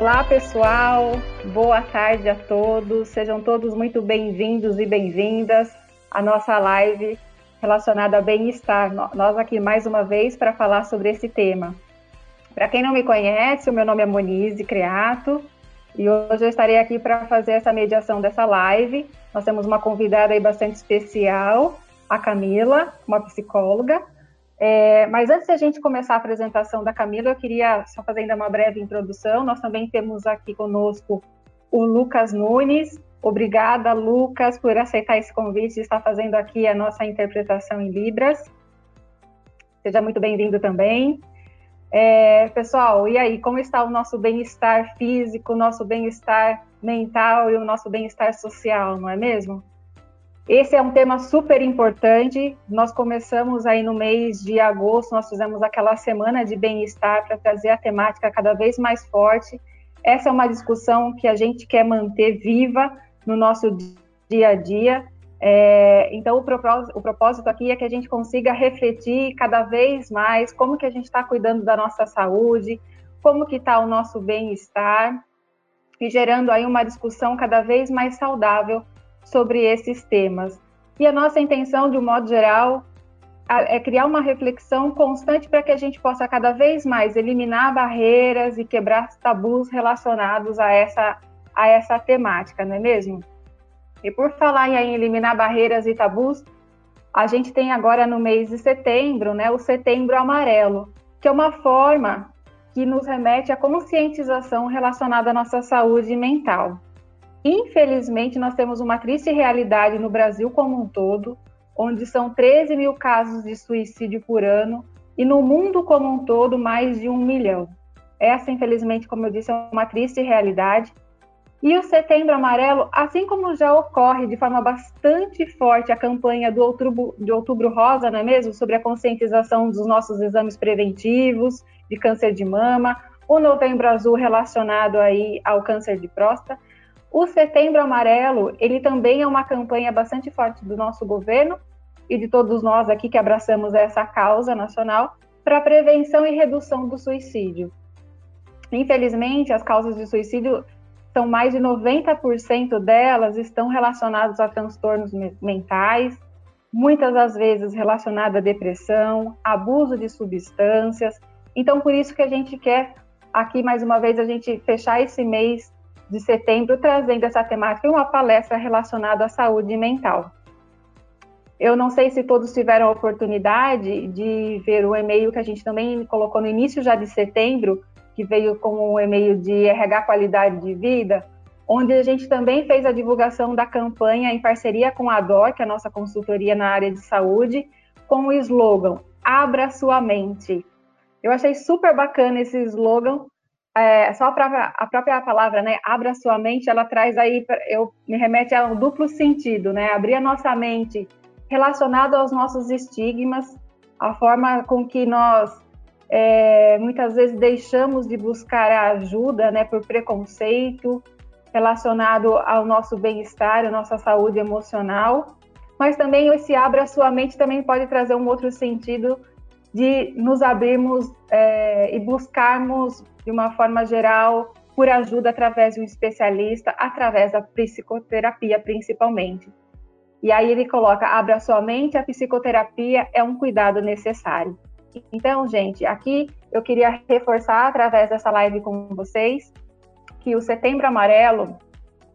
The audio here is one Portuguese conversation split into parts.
Olá, pessoal. Boa tarde a todos. Sejam todos muito bem-vindos e bem-vindas à nossa live relacionada a bem-estar. Nós aqui mais uma vez para falar sobre esse tema. Para quem não me conhece, o meu nome é Monize Creato e hoje eu estarei aqui para fazer essa mediação dessa live. Nós temos uma convidada aí bastante especial, a Camila, uma psicóloga. É, mas antes de a gente começar a apresentação da Camila, eu queria só fazer ainda uma breve introdução. Nós também temos aqui conosco o Lucas Nunes. Obrigada, Lucas, por aceitar esse convite e estar fazendo aqui a nossa interpretação em Libras. Seja muito bem-vindo também. É, pessoal, e aí, como está o nosso bem-estar físico, o nosso bem-estar mental e o nosso bem-estar social, não é mesmo? Esse é um tema super importante. Nós começamos aí no mês de agosto, nós fizemos aquela semana de bem-estar para trazer a temática cada vez mais forte. Essa é uma discussão que a gente quer manter viva no nosso dia a dia. É, então, o propósito, o propósito aqui é que a gente consiga refletir cada vez mais como que a gente está cuidando da nossa saúde, como que está o nosso bem-estar, e gerando aí uma discussão cada vez mais saudável sobre esses temas. E a nossa intenção, de um modo geral, é criar uma reflexão constante para que a gente possa cada vez mais eliminar barreiras e quebrar tabus relacionados a essa, a essa temática, não é mesmo? E por falar em eliminar barreiras e tabus, a gente tem agora no mês de setembro, né, o Setembro Amarelo, que é uma forma que nos remete à conscientização relacionada à nossa saúde mental. Infelizmente, nós temos uma triste realidade no Brasil como um todo, onde são 13 mil casos de suicídio por ano e no mundo como um todo mais de um milhão. Essa, infelizmente, como eu disse, é uma triste realidade. E o Setembro Amarelo, assim como já ocorre de forma bastante forte a campanha do Outubro, de Outubro Rosa, não é mesmo? Sobre a conscientização dos nossos exames preventivos de câncer de mama, o Novembro Azul relacionado aí ao câncer de próstata. O Setembro Amarelo, ele também é uma campanha bastante forte do nosso governo e de todos nós aqui que abraçamos essa causa nacional para prevenção e redução do suicídio. Infelizmente, as causas de suicídio são mais de 90% delas estão relacionadas a transtornos mentais, muitas das vezes relacionadas à depressão, abuso de substâncias. Então, por isso que a gente quer aqui mais uma vez a gente fechar esse mês de setembro, trazendo essa temática em uma palestra relacionada à saúde mental. Eu não sei se todos tiveram a oportunidade de ver o e-mail que a gente também colocou no início já de setembro, que veio com o e-mail de RH Qualidade de Vida, onde a gente também fez a divulgação da campanha em parceria com a DOR, que é a nossa consultoria na área de saúde, com o slogan Abra Sua Mente. Eu achei super bacana esse slogan, é, só a própria, a própria palavra, né, abra sua mente, ela traz aí, eu me remete a um duplo sentido, né, abrir a nossa mente relacionado aos nossos estigmas, a forma com que nós é, muitas vezes deixamos de buscar ajuda, né, por preconceito relacionado ao nosso bem-estar, à nossa saúde emocional, mas também esse abra sua mente também pode trazer um outro sentido de nos abrirmos é, e buscarmos de uma forma geral, por ajuda através de um especialista, através da psicoterapia principalmente. E aí ele coloca: abra sua mente, a psicoterapia é um cuidado necessário. Então, gente, aqui eu queria reforçar através dessa live com vocês que o Setembro Amarelo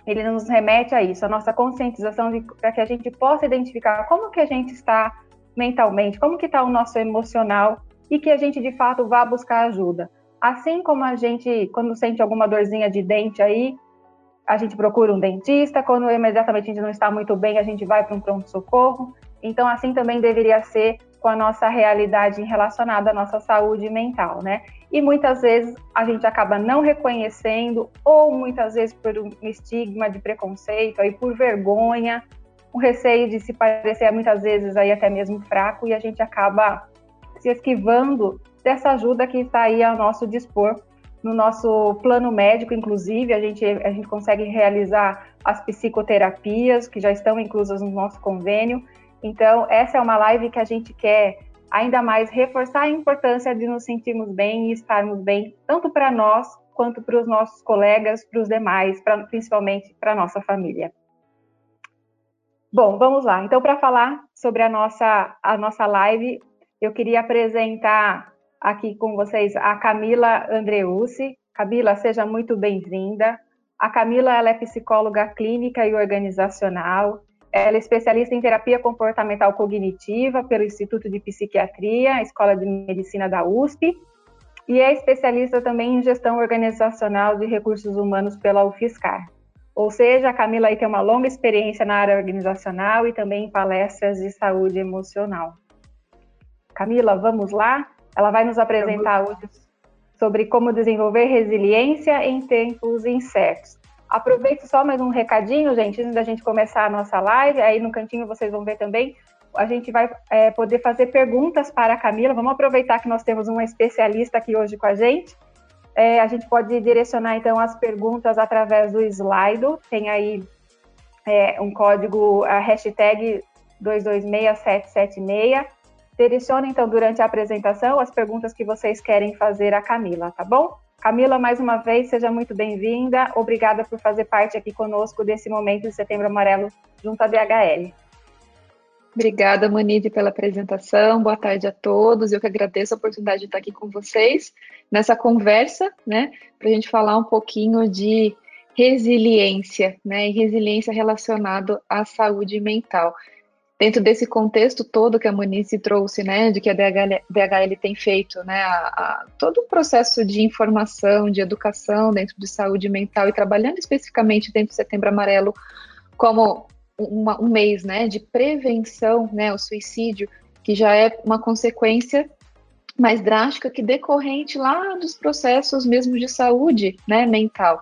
ele nos remete a isso, a nossa conscientização para que a gente possa identificar como que a gente está mentalmente, como que está o nosso emocional e que a gente de fato vá buscar ajuda. Assim como a gente, quando sente alguma dorzinha de dente aí, a gente procura um dentista, quando imediatamente a gente não está muito bem, a gente vai para um pronto-socorro. Então, assim também deveria ser com a nossa realidade relacionada à nossa saúde mental, né? E muitas vezes a gente acaba não reconhecendo, ou muitas vezes por um estigma de preconceito, aí por vergonha, um receio de se parecer muitas vezes aí até mesmo fraco, e a gente acaba se esquivando dessa ajuda que está aí ao nosso dispor. No nosso plano médico, inclusive, a gente, a gente consegue realizar as psicoterapias que já estão inclusas no nosso convênio. Então, essa é uma live que a gente quer ainda mais reforçar a importância de nos sentirmos bem e estarmos bem, tanto para nós quanto para os nossos colegas, para os demais, pra, principalmente para a nossa família. Bom, vamos lá. Então, para falar sobre a nossa, a nossa live, eu queria apresentar aqui com vocês a Camila Andreucci. Camila, seja muito bem-vinda. A Camila ela é psicóloga clínica e organizacional. Ela é especialista em terapia comportamental cognitiva pelo Instituto de Psiquiatria, Escola de Medicina da USP, e é especialista também em gestão organizacional de recursos humanos pela UFSCar. Ou seja, a Camila aí tem uma longa experiência na área organizacional e também em palestras de saúde emocional. Camila, vamos lá? Ela vai nos apresentar hoje sobre como desenvolver resiliência em tempos incertos. Aproveito só mais um recadinho, gente, antes da gente começar a nossa live. Aí no cantinho vocês vão ver também. A gente vai é, poder fazer perguntas para a Camila. Vamos aproveitar que nós temos uma especialista aqui hoje com a gente é, a gente pode direcionar então as perguntas através do Slido. Tem aí é, um código, a hashtag 226776. Direcione então durante a apresentação as perguntas que vocês querem fazer à Camila, tá bom? Camila, mais uma vez, seja muito bem-vinda. Obrigada por fazer parte aqui conosco desse momento de Setembro Amarelo junto à DHL. Obrigada, Manide, pela apresentação. Boa tarde a todos. Eu que agradeço a oportunidade de estar aqui com vocês nessa conversa, né, para a gente falar um pouquinho de resiliência, né, e resiliência relacionado à saúde mental. Dentro desse contexto todo que a Munice trouxe, né, de que a DHL, DHL tem feito, né, a, a, todo o processo de informação, de educação dentro de saúde mental e trabalhando especificamente dentro do Setembro Amarelo como uma, um mês né, de prevenção né, ao suicídio, que já é uma consequência mais drástica que decorrente lá dos processos mesmo de saúde né, mental,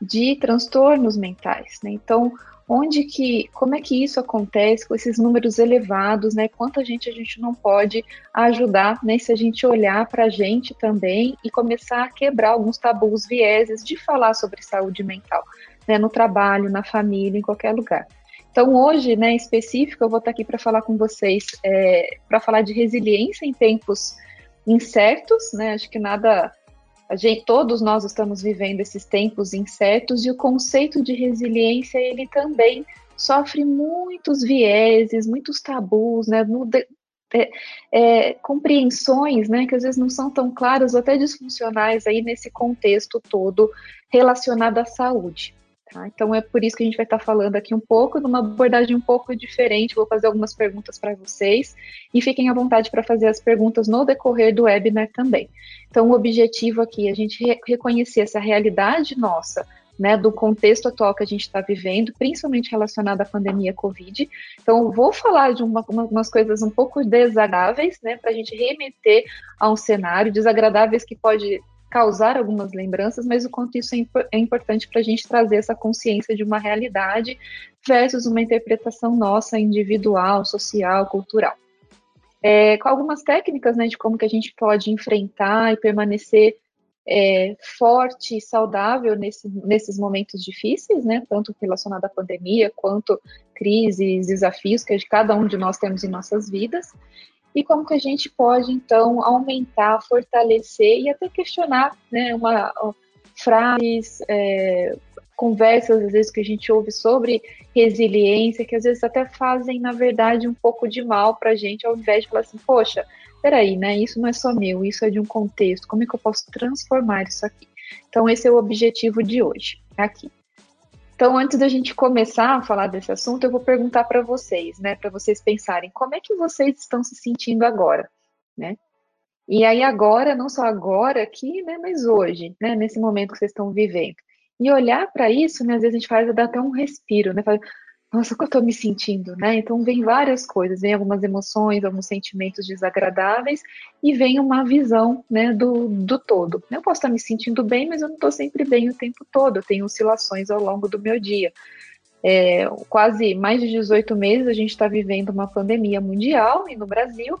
de transtornos mentais. Né? Então, onde que, como é que isso acontece com esses números elevados, né? Quanta gente a gente não pode ajudar, né? Se a gente olhar para a gente também e começar a quebrar alguns tabus, vieses de falar sobre saúde mental, né? No trabalho, na família, em qualquer lugar. Então, hoje, né, em específico, eu vou estar aqui para falar com vocês, é, para falar de resiliência em tempos incertos, né? Acho que nada, a gente, todos nós estamos vivendo esses tempos incertos e o conceito de resiliência ele também sofre muitos vieses, muitos tabus, né? É, é, compreensões, né, que às vezes não são tão claras até disfuncionais aí nesse contexto todo relacionado à saúde. Tá? Então é por isso que a gente vai estar falando aqui um pouco, numa abordagem um pouco diferente. Vou fazer algumas perguntas para vocês e fiquem à vontade para fazer as perguntas no decorrer do webinar também. Então o objetivo aqui é a gente re reconhecer essa realidade nossa. Né, do contexto atual que a gente está vivendo, principalmente relacionado à pandemia Covid. Então, vou falar de uma, uma, umas coisas um pouco desagradáveis, né, para a gente remeter a um cenário desagradáveis que pode causar algumas lembranças, mas o quanto isso é, é importante para a gente trazer essa consciência de uma realidade versus uma interpretação nossa individual, social, cultural. É, com algumas técnicas né, de como que a gente pode enfrentar e permanecer é, forte e saudável nesse, nesses momentos difíceis, né, tanto relacionado à pandemia quanto crises, desafios que cada um de nós temos em nossas vidas e como que a gente pode então aumentar, fortalecer e até questionar, né, uma frases, é, conversas às vezes que a gente ouve sobre resiliência, que às vezes até fazem na verdade um pouco de mal para a gente, ao invés de falar assim, poxa, peraí, né, isso não é só meu, isso é de um contexto, como é que eu posso transformar isso aqui? Então esse é o objetivo de hoje, aqui. Então, antes da gente começar a falar desse assunto, eu vou perguntar para vocês, né, para vocês pensarem, como é que vocês estão se sentindo agora, né? E aí agora, não só agora aqui, né, mas hoje, né, nesse momento que vocês estão vivendo. E olhar para isso, né, às vezes a gente faz dar até um respiro, né? Fala, nossa, como eu estou me sentindo, né? Então vem várias coisas, vem algumas emoções, alguns sentimentos desagradáveis e vem uma visão, né, do, do todo. Eu posso estar me sentindo bem, mas eu não estou sempre bem o tempo todo, eu tenho oscilações ao longo do meu dia. É, quase mais de 18 meses a gente está vivendo uma pandemia mundial e no Brasil,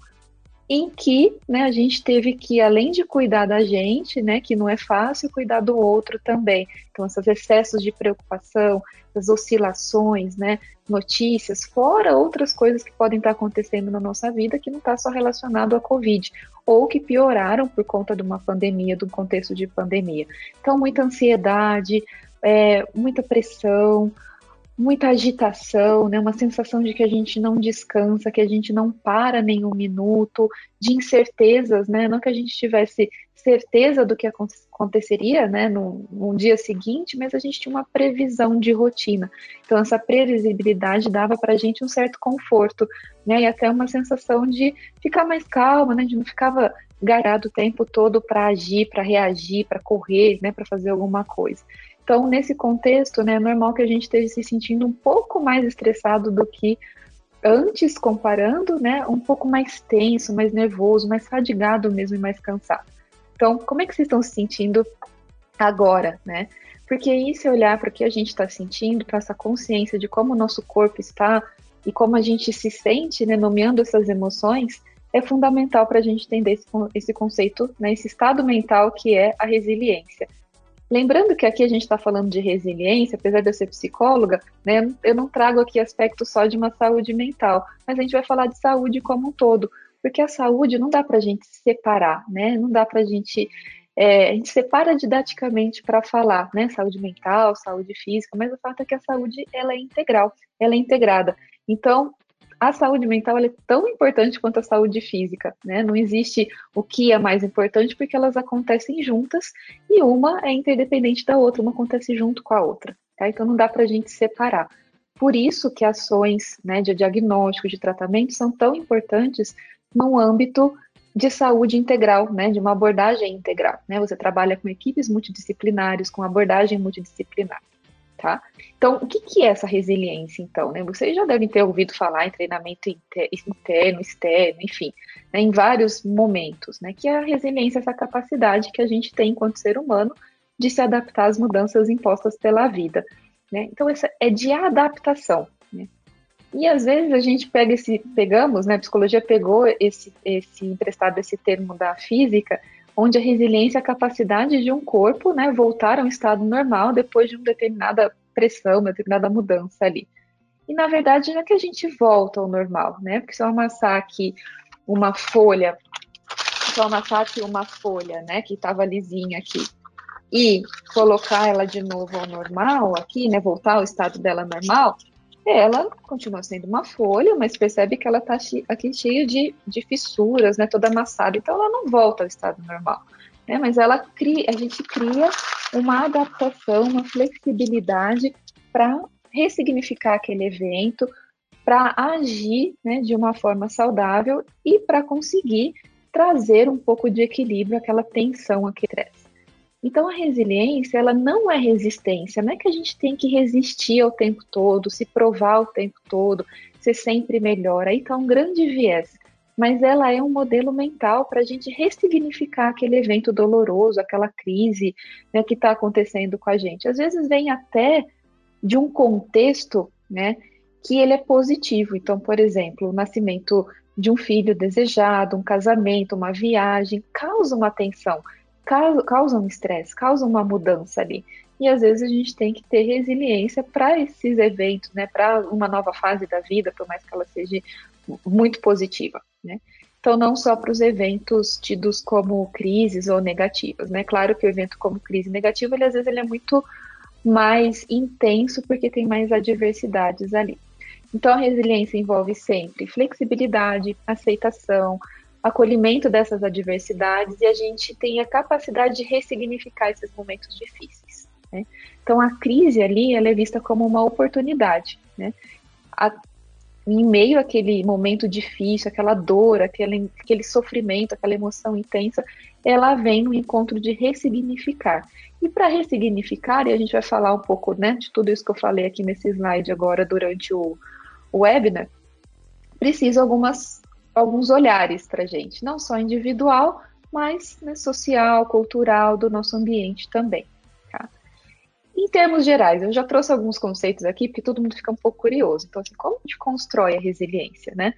em que né, a gente teve que, além de cuidar da gente, né, que não é fácil, cuidar do outro também. Então, esses excessos de preocupação, as oscilações, né, notícias, fora outras coisas que podem estar acontecendo na nossa vida que não está só relacionado à Covid, ou que pioraram por conta de uma pandemia, de um contexto de pandemia. Então, muita ansiedade, é, muita pressão, muita agitação, né? Uma sensação de que a gente não descansa, que a gente não para nenhum minuto, de incertezas, né? Não que a gente tivesse certeza do que aconteceria, né, no, no dia seguinte, mas a gente tinha uma previsão de rotina. Então essa previsibilidade dava para a gente um certo conforto, né? E até uma sensação de ficar mais calma, né? De não ficava garado o tempo todo para agir, para reagir, para correr, né? Para fazer alguma coisa. Então, nesse contexto, né, é normal que a gente esteja se sentindo um pouco mais estressado do que antes, comparando, né, um pouco mais tenso, mais nervoso, mais fadigado mesmo e mais cansado. Então, como é que vocês estão se sentindo agora, né? Porque aí, se olhar para o que a gente está sentindo, para essa consciência de como o nosso corpo está e como a gente se sente, né, nomeando essas emoções, é fundamental para a gente entender esse, esse conceito, né, esse estado mental que é a resiliência. Lembrando que aqui a gente está falando de resiliência, apesar de eu ser psicóloga, né, eu não trago aqui aspecto só de uma saúde mental, mas a gente vai falar de saúde como um todo, porque a saúde não dá para a gente separar, né? Não dá para a gente é, a gente separa didaticamente para falar, né? Saúde mental, saúde física, mas o fato é que a saúde ela é integral, ela é integrada. Então, a saúde mental é tão importante quanto a saúde física, né? Não existe o que é mais importante porque elas acontecem juntas e uma é interdependente da outra, uma acontece junto com a outra, tá? Então não dá para a gente separar. Por isso que ações né, de diagnóstico, de tratamento são tão importantes no âmbito de saúde integral, né, de uma abordagem integral. Né? Você trabalha com equipes multidisciplinares, com abordagem multidisciplinar. Tá? Então, o que, que é essa resiliência, então? Né? Vocês já devem ter ouvido falar em treinamento interno, externo, enfim, né, em vários momentos, né, que a resiliência é essa capacidade que a gente tem enquanto ser humano de se adaptar às mudanças impostas pela vida. Né? Então, essa é de adaptação. Né? E às vezes a gente pega esse, pegamos, né, a psicologia pegou esse, esse emprestado esse termo da física onde a resiliência é a capacidade de um corpo né, voltar a um estado normal depois de uma determinada pressão, uma determinada mudança ali. E na verdade não é que a gente volta ao normal, né? Porque se eu amassar aqui uma folha, se eu amassar aqui uma folha, né, que estava lisinha aqui, e colocar ela de novo ao normal aqui, né, voltar ao estado dela normal, ela continua sendo uma folha, mas percebe que ela está aqui cheia de, de fissuras, né, toda amassada, então ela não volta ao estado normal. Né, mas ela cria, a gente cria uma adaptação, uma flexibilidade para ressignificar aquele evento, para agir né, de uma forma saudável e para conseguir trazer um pouco de equilíbrio àquela tensão, aquele estresse. Então a resiliência, ela não é resistência, não é que a gente tem que resistir ao tempo todo, se provar o tempo todo, ser sempre melhor. Aí está um grande viés. Mas ela é um modelo mental para a gente ressignificar aquele evento doloroso, aquela crise né, que está acontecendo com a gente. Às vezes vem até de um contexto né, que ele é positivo. Então, por exemplo, o nascimento de um filho desejado, um casamento, uma viagem, causa uma tensão causam estresse, causam uma mudança ali. E às vezes a gente tem que ter resiliência para esses eventos, né, para uma nova fase da vida, por mais que ela seja muito positiva, né? Então, não só para os eventos tidos como crises ou negativas, né? Claro que o evento como crise negativa, ele, às vezes ele é muito mais intenso porque tem mais adversidades ali. Então, a resiliência envolve sempre flexibilidade, aceitação, acolhimento dessas adversidades e a gente tem a capacidade de ressignificar esses momentos difíceis. Né? Então, a crise ali ela é vista como uma oportunidade. Né? A, em meio àquele momento difícil, aquela dor, aquele, aquele sofrimento, aquela emoção intensa, ela vem no encontro de ressignificar. E para ressignificar, e a gente vai falar um pouco né, de tudo isso que eu falei aqui nesse slide agora durante o, o webinar, precisa algumas alguns olhares para a gente, não só individual, mas né, social, cultural, do nosso ambiente também. Tá? Em termos gerais, eu já trouxe alguns conceitos aqui, porque todo mundo fica um pouco curioso. Então, assim, como a gente constrói a resiliência, né?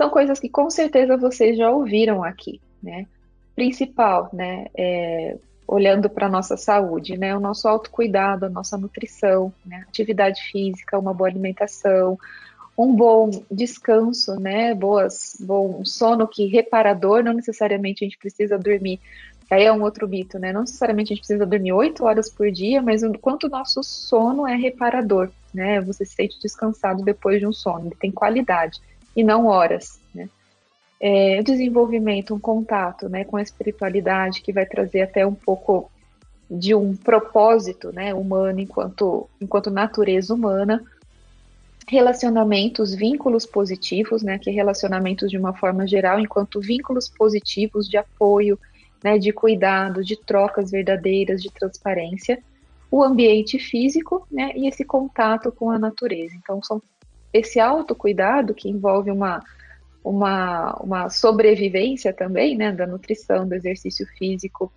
são coisas que com certeza vocês já ouviram aqui, né? Principal, né? É, olhando para a nossa saúde, né? O nosso autocuidado, a nossa nutrição, né? atividade física, uma boa alimentação, um bom descanso, né? Boas, bom sono que reparador, não necessariamente a gente precisa dormir. Aí é um outro mito, né? Não necessariamente a gente precisa dormir oito horas por dia, mas o quanto o nosso sono é reparador, né? Você se sente descansado depois de um sono, ele tem qualidade e não horas, né? É, desenvolvimento, um contato, né, com a espiritualidade que vai trazer até um pouco de um propósito, né, humano enquanto enquanto natureza humana relacionamentos, vínculos positivos, né, que relacionamentos de uma forma geral, enquanto vínculos positivos de apoio, né, de cuidado, de trocas verdadeiras, de transparência, o ambiente físico, né, e esse contato com a natureza. Então, são esse autocuidado que envolve uma, uma, uma sobrevivência também, né, da nutrição, do exercício físico,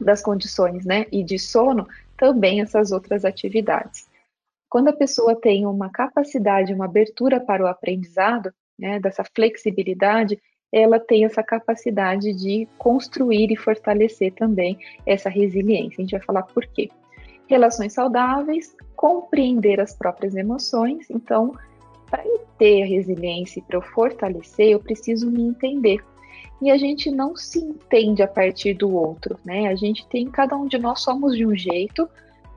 das condições, né, e de sono, também essas outras atividades. Quando a pessoa tem uma capacidade, uma abertura para o aprendizado, né, dessa flexibilidade, ela tem essa capacidade de construir e fortalecer também essa resiliência. A gente vai falar por quê. Relações saudáveis, compreender as próprias emoções. Então, para eu ter a resiliência e para eu fortalecer, eu preciso me entender. E a gente não se entende a partir do outro, né? A gente tem, cada um de nós somos de um jeito,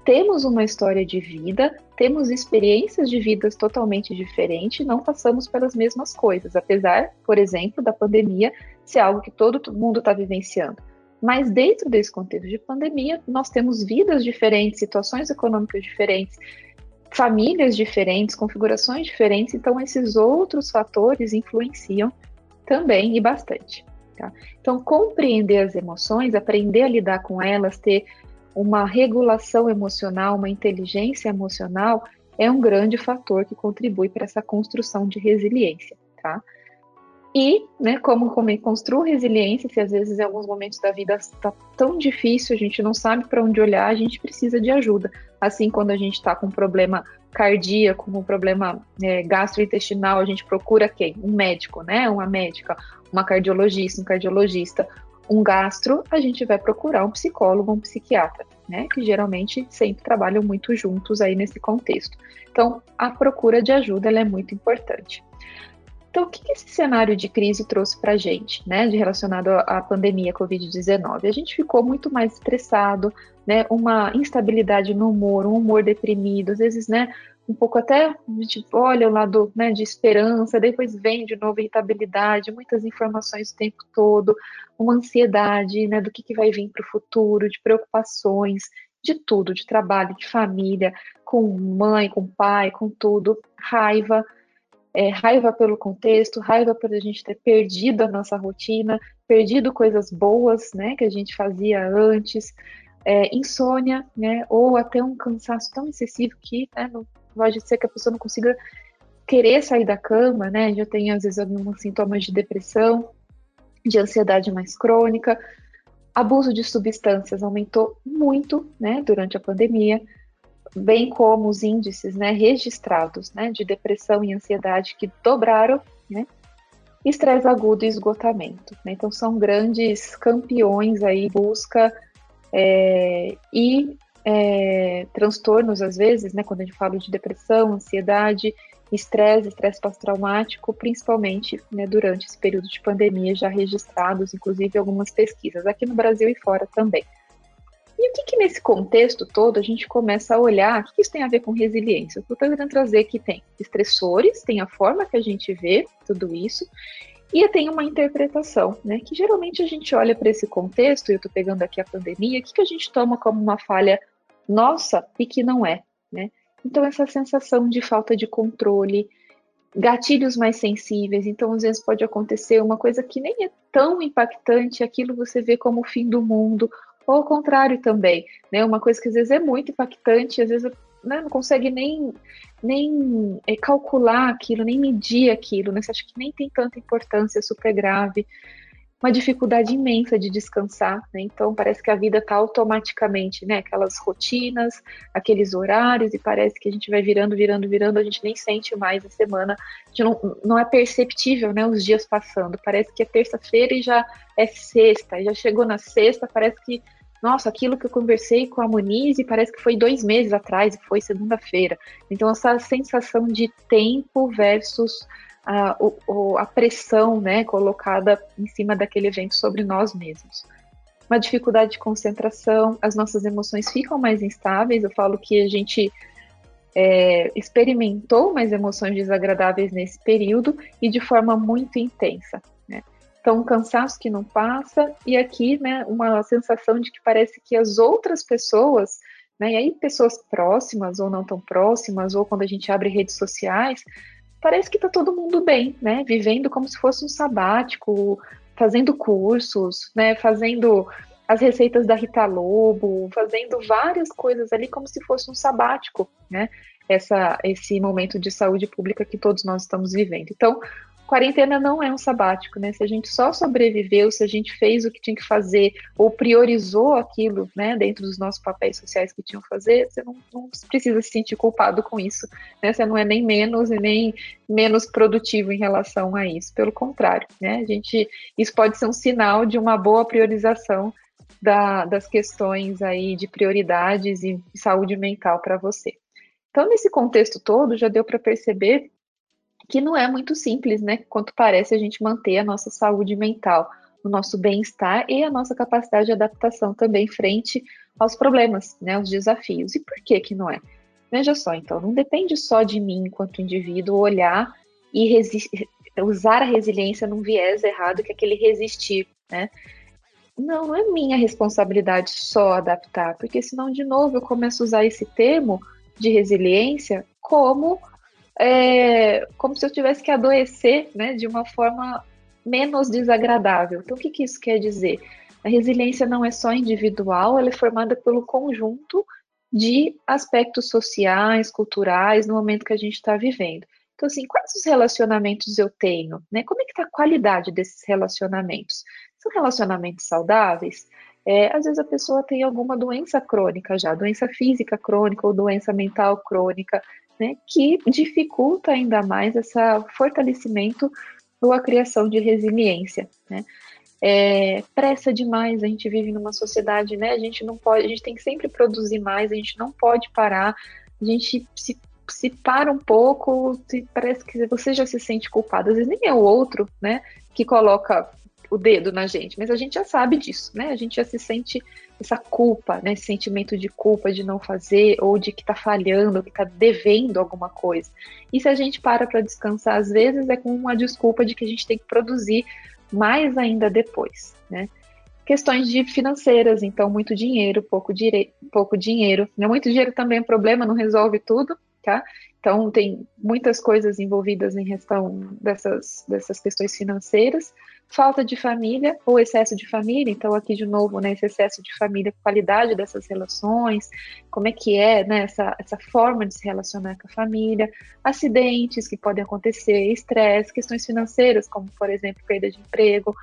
temos uma história de vida, temos experiências de vidas totalmente diferentes, não passamos pelas mesmas coisas, apesar, por exemplo, da pandemia ser algo que todo mundo está vivenciando. Mas dentro desse contexto de pandemia, nós temos vidas diferentes, situações econômicas diferentes, famílias diferentes, configurações diferentes, então esses outros fatores influenciam também e bastante. Tá? Então, compreender as emoções, aprender a lidar com elas, ter uma regulação emocional, uma inteligência emocional, é um grande fator que contribui para essa construção de resiliência, tá? E, né, como, como resiliência, se às vezes em alguns momentos da vida está tão difícil, a gente não sabe para onde olhar, a gente precisa de ajuda. Assim, quando a gente está com um problema cardíaco, um problema é, gastrointestinal, a gente procura quem? Um médico, né? Uma médica, uma cardiologista, um cardiologista um gastro, a gente vai procurar um psicólogo, um psiquiatra, né? Que geralmente sempre trabalham muito juntos aí nesse contexto. Então, a procura de ajuda é muito importante. Então, o que esse cenário de crise trouxe para a gente, né, de relacionado à pandemia Covid-19? A gente ficou muito mais estressado, né, uma instabilidade no humor, um humor deprimido, às vezes, né, um pouco até, a gente olha o lado né, de esperança, depois vem de novo irritabilidade, muitas informações o tempo todo, uma ansiedade né, do que, que vai vir para o futuro, de preocupações, de tudo, de trabalho, de família, com mãe, com pai, com tudo, raiva, é, raiva pelo contexto, raiva por a gente ter perdido a nossa rotina, perdido coisas boas, né, que a gente fazia antes, é, insônia, né, ou até um cansaço tão excessivo que né, não, pode ser que a pessoa não consiga querer sair da cama, né? Já tem às vezes alguns sintomas de depressão, de ansiedade mais crônica. Abuso de substâncias aumentou muito, né, durante a pandemia, bem como os índices, né, registrados, né, de depressão e ansiedade que dobraram, né? Estresse agudo e esgotamento. Né? Então são grandes campeões aí busca é, e é, transtornos, às vezes, né, quando a gente fala de depressão, ansiedade, estresse, estresse pós-traumático, principalmente né, durante esse período de pandemia, já registrados, inclusive, algumas pesquisas, aqui no Brasil e fora também. E o que, que nesse contexto todo a gente começa a olhar, o que, que isso tem a ver com resiliência? Eu estou tentando trazer que tem estressores, tem a forma que a gente vê tudo isso, e tem uma interpretação, né? Que geralmente a gente olha para esse contexto, e eu estou pegando aqui a pandemia, o que, que a gente toma como uma falha nossa e que não é, né? Então essa sensação de falta de controle, gatilhos mais sensíveis, então às vezes pode acontecer uma coisa que nem é tão impactante, aquilo você vê como o fim do mundo, ou ao contrário também, né? Uma coisa que às vezes é muito impactante, às vezes né, não consegue nem, nem é, calcular aquilo, nem medir aquilo, né? Você acha que nem tem tanta importância, é super grave. Uma dificuldade imensa de descansar, né? Então parece que a vida está automaticamente, né? Aquelas rotinas, aqueles horários, e parece que a gente vai virando, virando, virando, a gente nem sente mais a semana, a gente não, não é perceptível, né? Os dias passando. Parece que é terça-feira e já é sexta, já chegou na sexta, parece que nossa, aquilo que eu conversei com a Monize parece que foi dois meses atrás e foi segunda-feira. Então, essa sensação de tempo versus a, o, a pressão né, colocada em cima daquele evento sobre nós mesmos. Uma dificuldade de concentração, as nossas emoções ficam mais instáveis. Eu falo que a gente é, experimentou mais emoções desagradáveis nesse período e de forma muito intensa. Então, um cansaço que não passa, e aqui, né, uma sensação de que parece que as outras pessoas, né, e aí pessoas próximas ou não tão próximas, ou quando a gente abre redes sociais, parece que está todo mundo bem, né, vivendo como se fosse um sabático, fazendo cursos, né, fazendo as receitas da Rita Lobo, fazendo várias coisas ali como se fosse um sabático, né, essa, esse momento de saúde pública que todos nós estamos vivendo. Então, quarentena não é um sabático, né? Se a gente só sobreviveu, se a gente fez o que tinha que fazer ou priorizou aquilo, né, dentro dos nossos papéis sociais que tinham que fazer, você não, não precisa se sentir culpado com isso, né? Você não é nem menos e nem menos produtivo em relação a isso. Pelo contrário, né? A gente, isso pode ser um sinal de uma boa priorização da, das questões aí de prioridades e saúde mental para você. Então, nesse contexto todo, já deu para perceber que não é muito simples, né? Quanto parece a gente manter a nossa saúde mental, o nosso bem-estar e a nossa capacidade de adaptação também frente aos problemas, né? Os desafios. E por que que não é? Veja só, então, não depende só de mim enquanto indivíduo olhar e usar a resiliência num viés errado, que é aquele resistir, né? Não, não é minha responsabilidade só adaptar, porque senão, de novo, eu começo a usar esse termo de resiliência como é, como se eu tivesse que adoecer né, de uma forma menos desagradável. Então, o que, que isso quer dizer? A resiliência não é só individual, ela é formada pelo conjunto de aspectos sociais, culturais, no momento que a gente está vivendo. Então, assim, quais os relacionamentos eu tenho? Né? Como é que está a qualidade desses relacionamentos? São relacionamentos saudáveis? É, às vezes a pessoa tem alguma doença crônica já, doença física crônica ou doença mental crônica, né, que dificulta ainda mais esse fortalecimento ou a criação de resiliência, né. É, pressa demais, a gente vive numa sociedade, né, a gente não pode, a gente tem que sempre produzir mais, a gente não pode parar, a gente se, se para um pouco, se, parece que você já se sente culpado, às vezes nem é o outro, né, que coloca o dedo na gente, mas a gente já sabe disso, né? A gente já se sente essa culpa, né? Esse sentimento de culpa de não fazer ou de que tá falhando, que tá devendo alguma coisa. E se a gente para para descansar, às vezes é com uma desculpa de que a gente tem que produzir mais ainda depois, né? Questões de financeiras, então muito dinheiro, pouco, dire... pouco dinheiro. Né? Muito dinheiro também é problema, não resolve tudo, tá? Então tem muitas coisas envolvidas em questão dessas, dessas questões financeiras falta de família ou excesso de família, então aqui de novo, né, esse excesso de família, qualidade dessas relações, como é que é, né, essa, essa forma de se relacionar com a família, acidentes que podem acontecer, estresse, questões financeiras, como por exemplo, perda de emprego,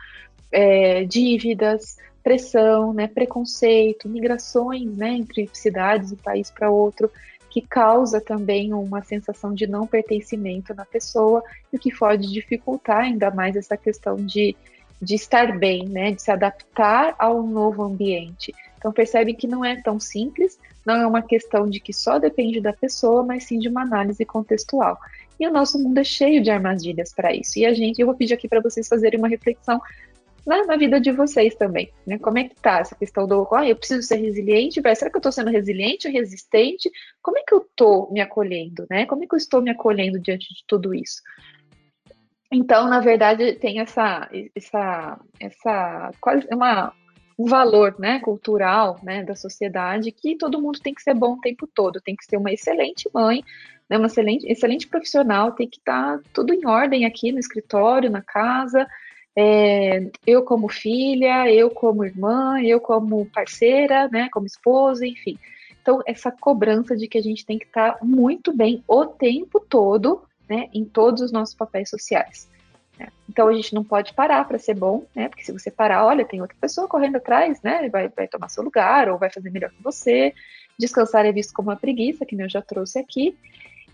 é, dívidas, pressão, né, preconceito, migrações, né, entre cidades e país para outro, que causa também uma sensação de não pertencimento na pessoa e que pode dificultar ainda mais essa questão de, de estar bem, né, de se adaptar ao novo ambiente. Então percebe que não é tão simples, não é uma questão de que só depende da pessoa, mas sim de uma análise contextual. E o nosso mundo é cheio de armadilhas para isso. E a gente, eu vou pedir aqui para vocês fazerem uma reflexão na, na, vida de vocês também, né? Como é que tá essa questão do, ah, eu preciso ser resiliente, vai, será que eu estou sendo resiliente ou resistente? Como é que eu estou me acolhendo, né? Como é que eu estou me acolhendo diante de tudo isso? Então, na verdade, tem essa, essa, essa quase uma um valor, né, cultural, né, da sociedade que todo mundo tem que ser bom o tempo todo, tem que ser uma excelente mãe, né, uma excelente, excelente profissional, tem que estar tá tudo em ordem aqui no escritório, na casa, é, eu como filha, eu como irmã, eu como parceira, né, como esposa, enfim. Então, essa cobrança de que a gente tem que estar muito bem o tempo todo, né, em todos os nossos papéis sociais. Né? Então a gente não pode parar para ser bom, né? Porque se você parar, olha, tem outra pessoa correndo atrás, né? Vai, vai tomar seu lugar ou vai fazer melhor que você. Descansar é visto como uma preguiça, que eu já trouxe aqui.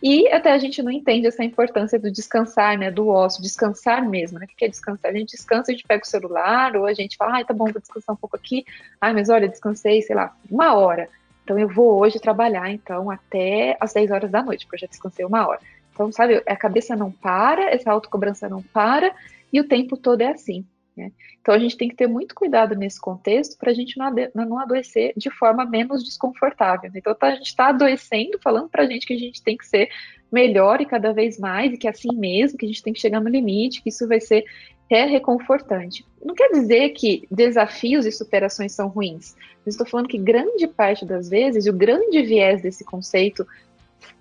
E até a gente não entende essa importância do descansar, né? Do osso, descansar mesmo, né? O que é descansar? A gente descansa, a gente pega o celular, ou a gente fala, ai, tá bom, vou descansar um pouco aqui. Ai, mas olha, descansei, sei lá, uma hora. Então eu vou hoje trabalhar, então, até as 10 horas da noite, porque eu já descansei uma hora. Então, sabe, a cabeça não para, essa autocobrança não para, e o tempo todo é assim. Né? Então, a gente tem que ter muito cuidado nesse contexto para a gente não, adoecer de forma menos desconfortável. Então, tá, a gente está adoecendo, falando para a gente que a gente tem que ser melhor e cada vez mais, e que é assim mesmo, que a gente tem que chegar no limite, que isso vai ser é reconfortante. Não quer dizer que desafios e superações são ruins. Estou falando que grande parte das vezes, o grande viés desse conceito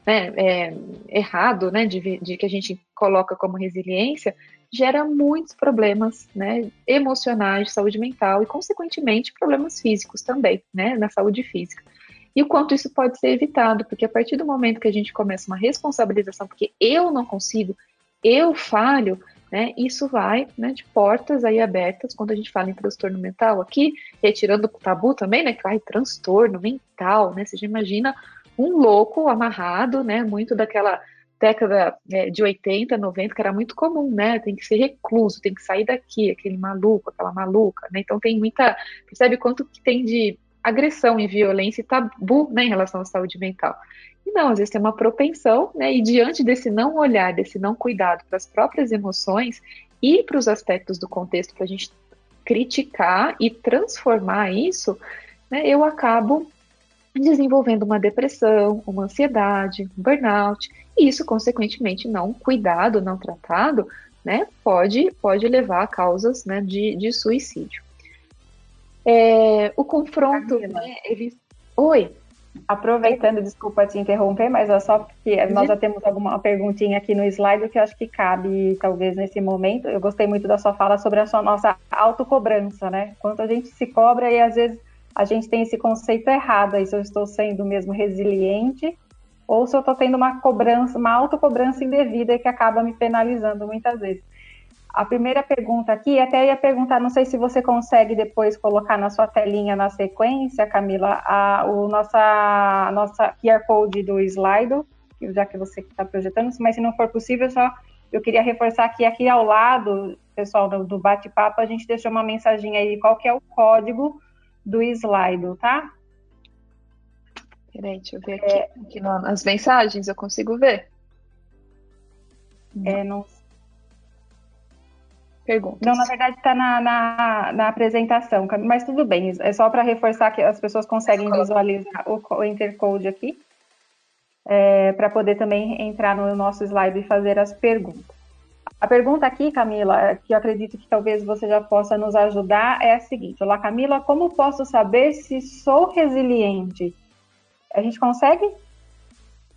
né, é, errado, né, de, de, que a gente coloca como resiliência, gera muitos problemas, né, emocionais, de saúde mental e, consequentemente, problemas físicos também, né, na saúde física. E o quanto isso pode ser evitado, porque a partir do momento que a gente começa uma responsabilização, porque eu não consigo, eu falho, né, isso vai né, de portas aí abertas, quando a gente fala em transtorno mental aqui, retirando o tabu também, né, que vai transtorno mental, né, você já imagina um louco amarrado, né? Muito daquela década é, de 80, 90, que era muito comum, né? Tem que ser recluso, tem que sair daqui, aquele maluco, aquela maluca, né? Então tem muita. Percebe quanto que tem de agressão e violência e tabu né, em relação à saúde mental. E não, às vezes tem uma propensão, né? E diante desse não olhar, desse não cuidado para as próprias emoções e para os aspectos do contexto para a gente criticar e transformar isso, né, eu acabo desenvolvendo uma depressão, uma ansiedade, um burnout, e isso, consequentemente, não cuidado, não tratado, né, pode, pode levar a causas né, de, de suicídio. É, o confronto, né, ele... Oi? Aproveitando, desculpa te interromper, mas é só porque nós já temos alguma perguntinha aqui no slide que eu acho que cabe, talvez, nesse momento. Eu gostei muito da sua fala sobre a sua nossa autocobrança, né? Quanto a gente se cobra e às vezes a gente tem esse conceito errado aí, se eu estou sendo mesmo resiliente ou se eu estou tendo uma cobrança, uma autocobrança indevida que acaba me penalizando muitas vezes. A primeira pergunta aqui, até ia perguntar, não sei se você consegue depois colocar na sua telinha na sequência, Camila, a, o nossa, nossa QR Code do Slido, já que você está projetando, mas se não for possível, só eu queria reforçar que aqui ao lado, pessoal, do, do bate-papo, a gente deixou uma mensagem aí, qual que é o código do slide, tá? Peraí, deixa eu ver aqui. É, aqui nas mensagens eu consigo ver. É, não. Perguntas. Não, na verdade está na, na, na, apresentação, mas tudo bem. É só para reforçar que as pessoas conseguem visualizar o, o intercode aqui, é, para poder também entrar no nosso slide e fazer as perguntas. A pergunta aqui, Camila, que eu acredito que talvez você já possa nos ajudar, é a seguinte: Olá, Camila, como posso saber se sou resiliente? A gente consegue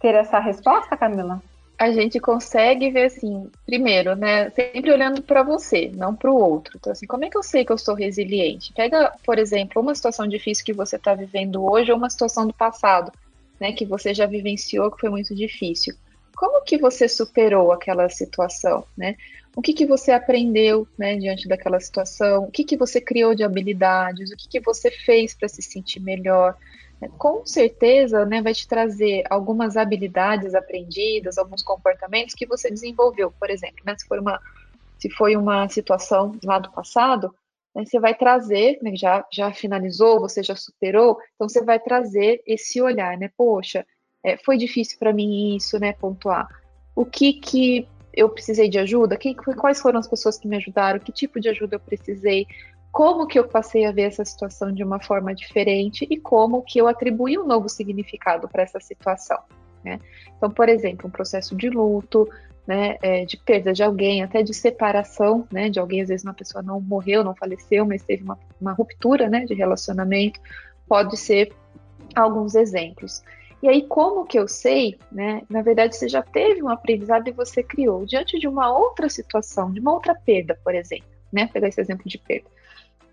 ter essa resposta, Camila? A gente consegue ver assim, primeiro, né? Sempre olhando para você, não para o outro. Então, assim, como é que eu sei que eu sou resiliente? Pega, por exemplo, uma situação difícil que você está vivendo hoje ou uma situação do passado, né? Que você já vivenciou que foi muito difícil como que você superou aquela situação, né? O que, que você aprendeu, né, diante daquela situação? O que, que você criou de habilidades? O que, que você fez para se sentir melhor? É, com certeza, né, vai te trazer algumas habilidades aprendidas, alguns comportamentos que você desenvolveu, por exemplo, né, se for uma, se foi uma situação lá do passado, né, você vai trazer, né, já, já finalizou, você já superou, então você vai trazer esse olhar, né, poxa, é, foi difícil para mim isso, né? Pontuar. O que que eu precisei de ajuda? Quem, quais foram as pessoas que me ajudaram? Que tipo de ajuda eu precisei? Como que eu passei a ver essa situação de uma forma diferente e como que eu atribuí um novo significado para essa situação? Né? Então, por exemplo, um processo de luto, né, é, de perda de alguém, até de separação, né, de alguém, às vezes uma pessoa não morreu, não faleceu, mas teve uma, uma ruptura, né, de relacionamento, pode ser alguns exemplos. E aí, como que eu sei, né? Na verdade, você já teve um aprendizado e você criou diante de uma outra situação, de uma outra perda, por exemplo, né? Pegar esse exemplo de perda.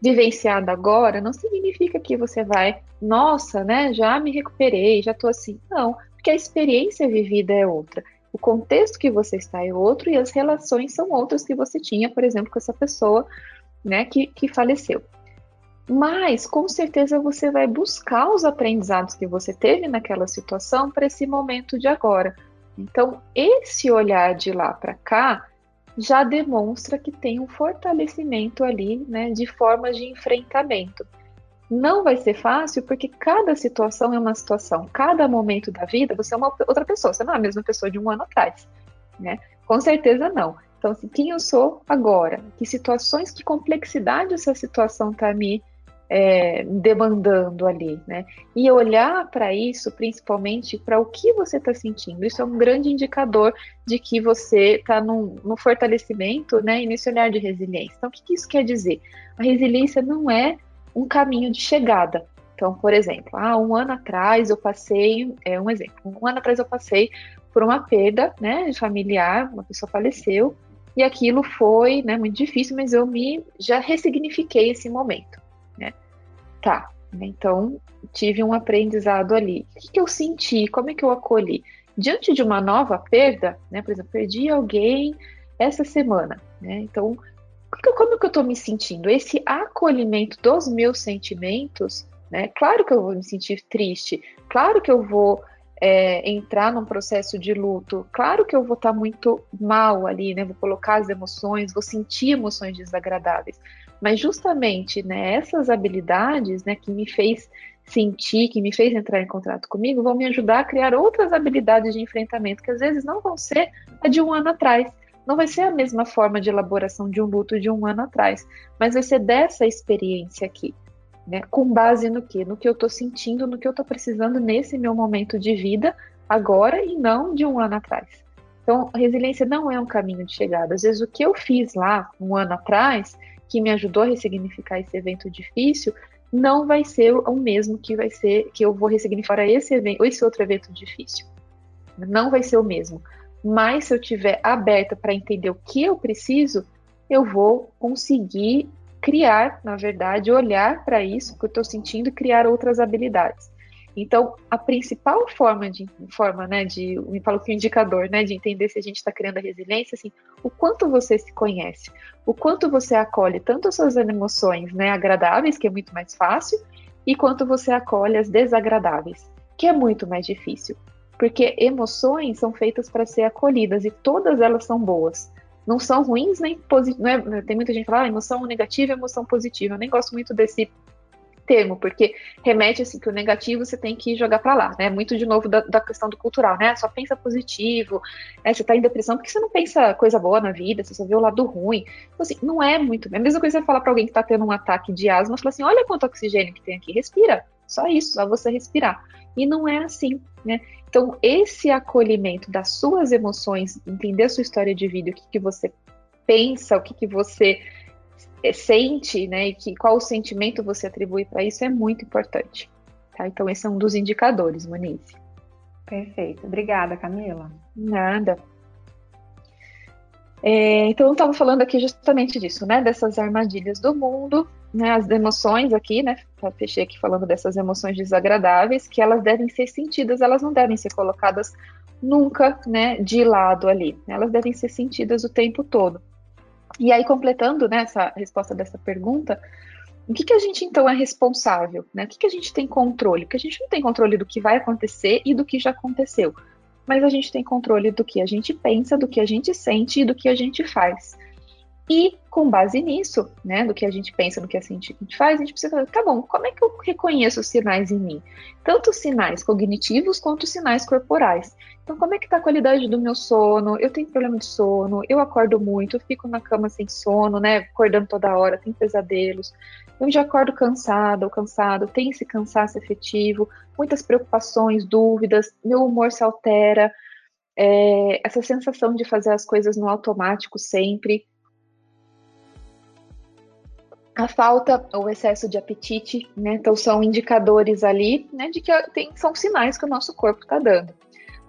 Vivenciada agora não significa que você vai, nossa, né? Já me recuperei, já tô assim. Não, porque a experiência vivida é outra. O contexto que você está é outro e as relações são outras que você tinha, por exemplo, com essa pessoa né, que, que faleceu. Mas, com certeza, você vai buscar os aprendizados que você teve naquela situação para esse momento de agora. Então, esse olhar de lá para cá já demonstra que tem um fortalecimento ali, né, de formas de enfrentamento. Não vai ser fácil porque cada situação é uma situação, cada momento da vida você é uma outra pessoa, você não é a mesma pessoa de um ano atrás, né? Com certeza não. Então, assim, quem eu sou agora? Que situações, que complexidade essa situação está me é, demandando ali, né? E olhar para isso, principalmente para o que você está sentindo. Isso é um grande indicador de que você está no fortalecimento, né? E nesse olhar de resiliência. Então, o que, que isso quer dizer? A resiliência não é um caminho de chegada. Então, por exemplo, ah, um ano atrás eu passei, é um exemplo, um ano atrás eu passei por uma perda, né, familiar, uma pessoa faleceu, e aquilo foi, né, muito difícil, mas eu me já ressignifiquei esse momento, né? Tá. Então, tive um aprendizado ali. O que, que eu senti? Como é que eu acolhi? Diante de uma nova perda, né? Por exemplo, perdi alguém essa semana, né? Então, como que eu estou me sentindo? Esse acolhimento dos meus sentimentos, né? Claro que eu vou me sentir triste, claro que eu vou é, entrar num processo de luto, claro que eu vou estar tá muito mal ali, né? Vou colocar as emoções, vou sentir emoções desagradáveis. Mas justamente né, essas habilidades né, que me fez sentir, que me fez entrar em contato comigo, vão me ajudar a criar outras habilidades de enfrentamento que às vezes não vão ser a de um ano atrás não vai ser a mesma forma de elaboração de um luto de um ano atrás, mas vai ser dessa experiência aqui, né? Com base no que? No que eu estou sentindo, no que eu estou precisando nesse meu momento de vida, agora e não de um ano atrás. Então, resiliência não é um caminho de chegada. Às vezes, o que eu fiz lá um ano atrás, que me ajudou a ressignificar esse evento difícil, não vai ser o mesmo que vai ser que eu vou ressignificar esse evento, esse outro evento difícil. Não vai ser o mesmo mas se eu tiver aberta para entender o que eu preciso, eu vou conseguir criar, na verdade, olhar para isso que eu estou sentindo e criar outras habilidades. Então, a principal forma de forma, né, de me falo que o indicador, né, de entender se a gente está criando a resiliência, assim, o quanto você se conhece, o quanto você acolhe tanto as suas emoções, né, agradáveis, que é muito mais fácil, e quanto você acolhe as desagradáveis, que é muito mais difícil porque emoções são feitas para ser acolhidas e todas elas são boas. Não são ruins nem positivas. É, tem muita gente que fala ah, emoção negativa e emoção positiva. Eu nem gosto muito desse termo, porque remete assim que o negativo você tem que jogar para lá, né? Muito de novo da, da, questão do cultural, né? Só pensa positivo, né? você tá em depressão porque você não pensa coisa boa na vida, você só vê o lado ruim. Então, assim, não é muito. É a mesma coisa você falar para alguém que tá tendo um ataque de asma, falar assim: olha quanto oxigênio que tem aqui, respira. Só isso, só você respirar. E não é assim, né? Então, esse acolhimento das suas emoções, entender a sua história de vida, o que, que você pensa, o que, que você sente, né? E que, qual o sentimento você atribui para isso é muito importante. Tá? Então, esse é um dos indicadores, Monize. Perfeito. Obrigada, Camila. Nada. É, então, eu estava falando aqui justamente disso, né? Dessas armadilhas do mundo, né? As emoções aqui, né? Fechei aqui falando dessas emoções desagradáveis, que elas devem ser sentidas, elas não devem ser colocadas nunca, né? De lado ali. Elas devem ser sentidas o tempo todo. E aí, completando né, essa resposta dessa pergunta, o que, que a gente então é responsável? Né? O que, que a gente tem controle? Porque a gente não tem controle do que vai acontecer e do que já aconteceu mas a gente tem controle do que a gente pensa, do que a gente sente e do que a gente faz. E com base nisso, né, do que a gente pensa, do que a gente faz, a gente precisa falar, tá bom, como é que eu reconheço os sinais em mim? Tanto sinais cognitivos quanto sinais corporais. Então, como é que tá a qualidade do meu sono? Eu tenho problema de sono, eu acordo muito, eu fico na cama sem sono, né, acordando toda hora, tenho pesadelos. Eu já acordo cansada ou cansado, tem esse cansaço efetivo, muitas preocupações, dúvidas, meu humor se altera, é, essa sensação de fazer as coisas no automático sempre. A falta ou excesso de apetite, né? Então são indicadores ali, né, de que tem, são sinais que o nosso corpo está dando.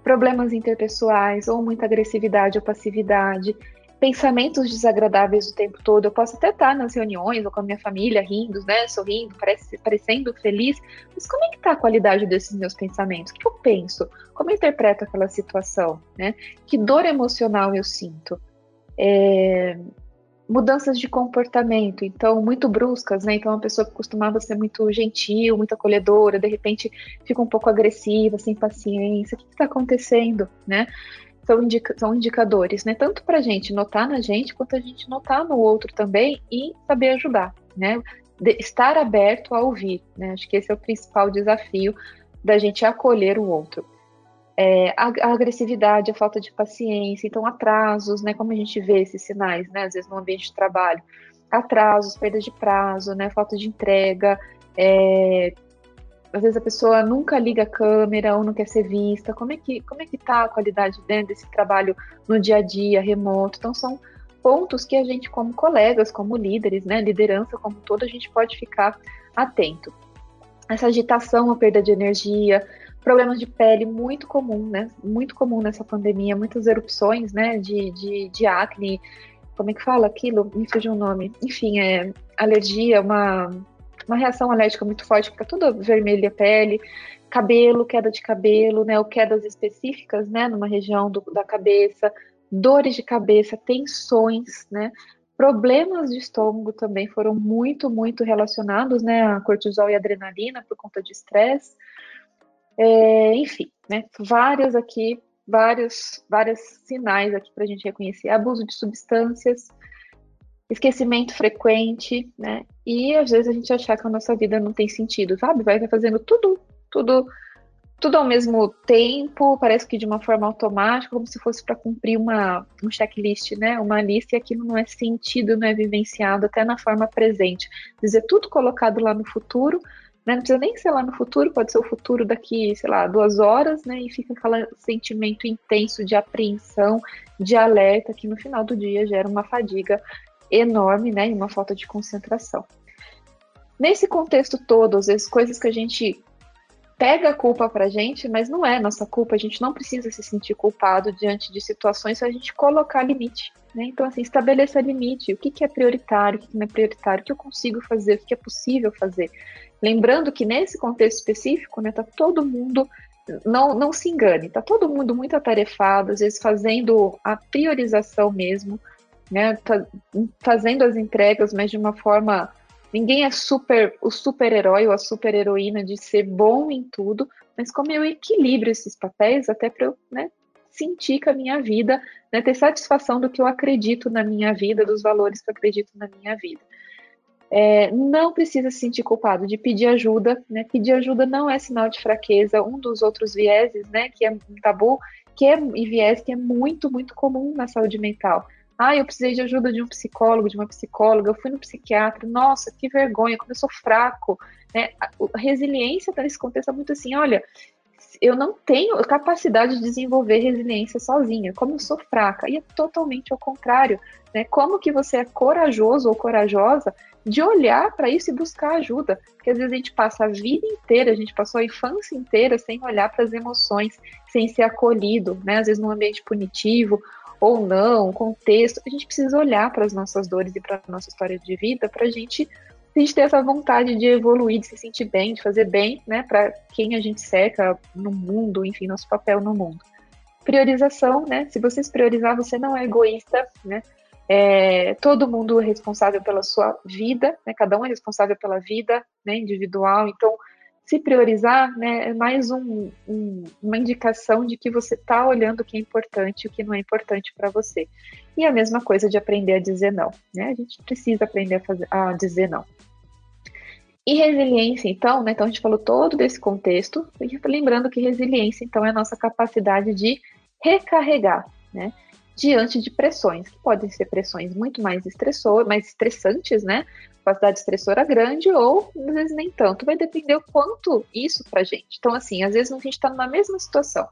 Problemas interpessoais, ou muita agressividade ou passividade, pensamentos desagradáveis o tempo todo. Eu posso até estar nas reuniões ou com a minha família rindo, né, sorrindo, parece, parecendo feliz, mas como é que está a qualidade desses meus pensamentos? O que eu penso? Como eu interpreto aquela situação? Né? Que dor emocional eu sinto? É, mudanças de comportamento, então muito bruscas, né? Então uma pessoa que costumava ser muito gentil, muito acolhedora, de repente fica um pouco agressiva, sem paciência. O que está acontecendo, né? são, indica são indicadores, né? Tanto para a gente notar na gente, quanto a gente notar no outro também e saber ajudar, né? De estar aberto a ouvir, né? Acho que esse é o principal desafio da gente acolher o outro. É, a, a, agressividade, a falta de paciência, então atrasos, né? Como a gente vê esses sinais, né? Às vezes no ambiente de trabalho, atrasos, perda de prazo, né? Falta de entrega, é, às vezes a pessoa nunca liga a câmera ou não quer ser vista. Como é que como é que tá a qualidade dentro desse trabalho no dia a dia, remoto? Então são pontos que a gente como colegas, como líderes, né, liderança como todo, a gente pode ficar atento. Essa agitação, a perda de energia, problemas de pele muito comum, né? Muito comum nessa pandemia, muitas erupções, né, de, de, de acne, como é que fala aquilo? Me fugiu o nome. Enfim, é alergia, uma uma reação alérgica muito forte, fica toda vermelha a pele, cabelo, queda de cabelo, né, ou quedas específicas, né, numa região do, da cabeça, dores de cabeça, tensões, né, problemas de estômago também foram muito, muito relacionados, né, a cortisol e adrenalina por conta de estresse, é, enfim, né, várias aqui, vários, vários sinais aqui para a gente reconhecer, abuso de substâncias, esquecimento frequente, né? E às vezes a gente achar que a nossa vida não tem sentido, sabe? Vai fazendo tudo, tudo, tudo ao mesmo tempo, parece que de uma forma automática, como se fosse para cumprir uma um checklist, né? Uma lista e aquilo não é sentido, não é vivenciado até na forma presente. Dizer tudo colocado lá no futuro, né? Não precisa nem ser lá no futuro, pode ser o futuro daqui, sei lá, duas horas, né? E fica aquele sentimento intenso de apreensão, de alerta, que no final do dia gera uma fadiga enorme, né, e uma falta de concentração. Nesse contexto todo, às vezes coisas que a gente pega a culpa pra gente, mas não é nossa culpa, a gente não precisa se sentir culpado diante de situações se a gente colocar limite. Né? Então, assim, estabeleça limite, o que, que é prioritário, o que, que não é prioritário, o que eu consigo fazer, o que é possível fazer. Lembrando que nesse contexto específico, né, tá todo mundo não, não se engane, tá todo mundo muito atarefado, às vezes fazendo a priorização mesmo, né, fazendo as entregas, mas de uma forma. Ninguém é super o super-herói ou a super-heroína de ser bom em tudo, mas como eu equilibro esses papéis até para eu né, sentir que a minha vida, né, ter satisfação do que eu acredito na minha vida, dos valores que eu acredito na minha vida. É, não precisa se sentir culpado de pedir ajuda, né? Pedir ajuda não é sinal de fraqueza. Um dos outros vieses, né, que é um tabu, que é e viés que é muito, muito comum na saúde mental. Ah, eu precisei de ajuda de um psicólogo, de uma psicóloga, eu fui no psiquiatra, nossa, que vergonha, como eu sou fraco. Né? A resiliência nesse contexto é muito assim, olha, eu não tenho capacidade de desenvolver resiliência sozinha, como eu sou fraca. E é totalmente ao contrário. Né? Como que você é corajoso ou corajosa de olhar para isso e buscar ajuda? Porque às vezes a gente passa a vida inteira, a gente passou a infância inteira sem olhar para as emoções, sem ser acolhido, né? às vezes num ambiente punitivo ou não, contexto, a gente precisa olhar para as nossas dores e para a nossa história de vida para a gente, a gente ter essa vontade de evoluir, de se sentir bem, de fazer bem, né, para quem a gente cerca no mundo, enfim, nosso papel no mundo. Priorização, né? Se você se priorizar, você não é egoísta, né? É, todo mundo é responsável pela sua vida, né? Cada um é responsável pela vida, né? Individual. Então, se priorizar né, é mais um, um, uma indicação de que você está olhando o que é importante e o que não é importante para você. E a mesma coisa de aprender a dizer não. Né? A gente precisa aprender a, fazer, a dizer não. E resiliência, então, né, então a gente falou todo desse contexto, lembrando que resiliência, então, é a nossa capacidade de recarregar, né, diante de pressões, que podem ser pressões muito mais estressor, mais estressantes, né, capacidade estressora grande ou às vezes nem tanto. Vai depender o quanto isso pra gente. Então, assim, às vezes a gente está numa mesma situação.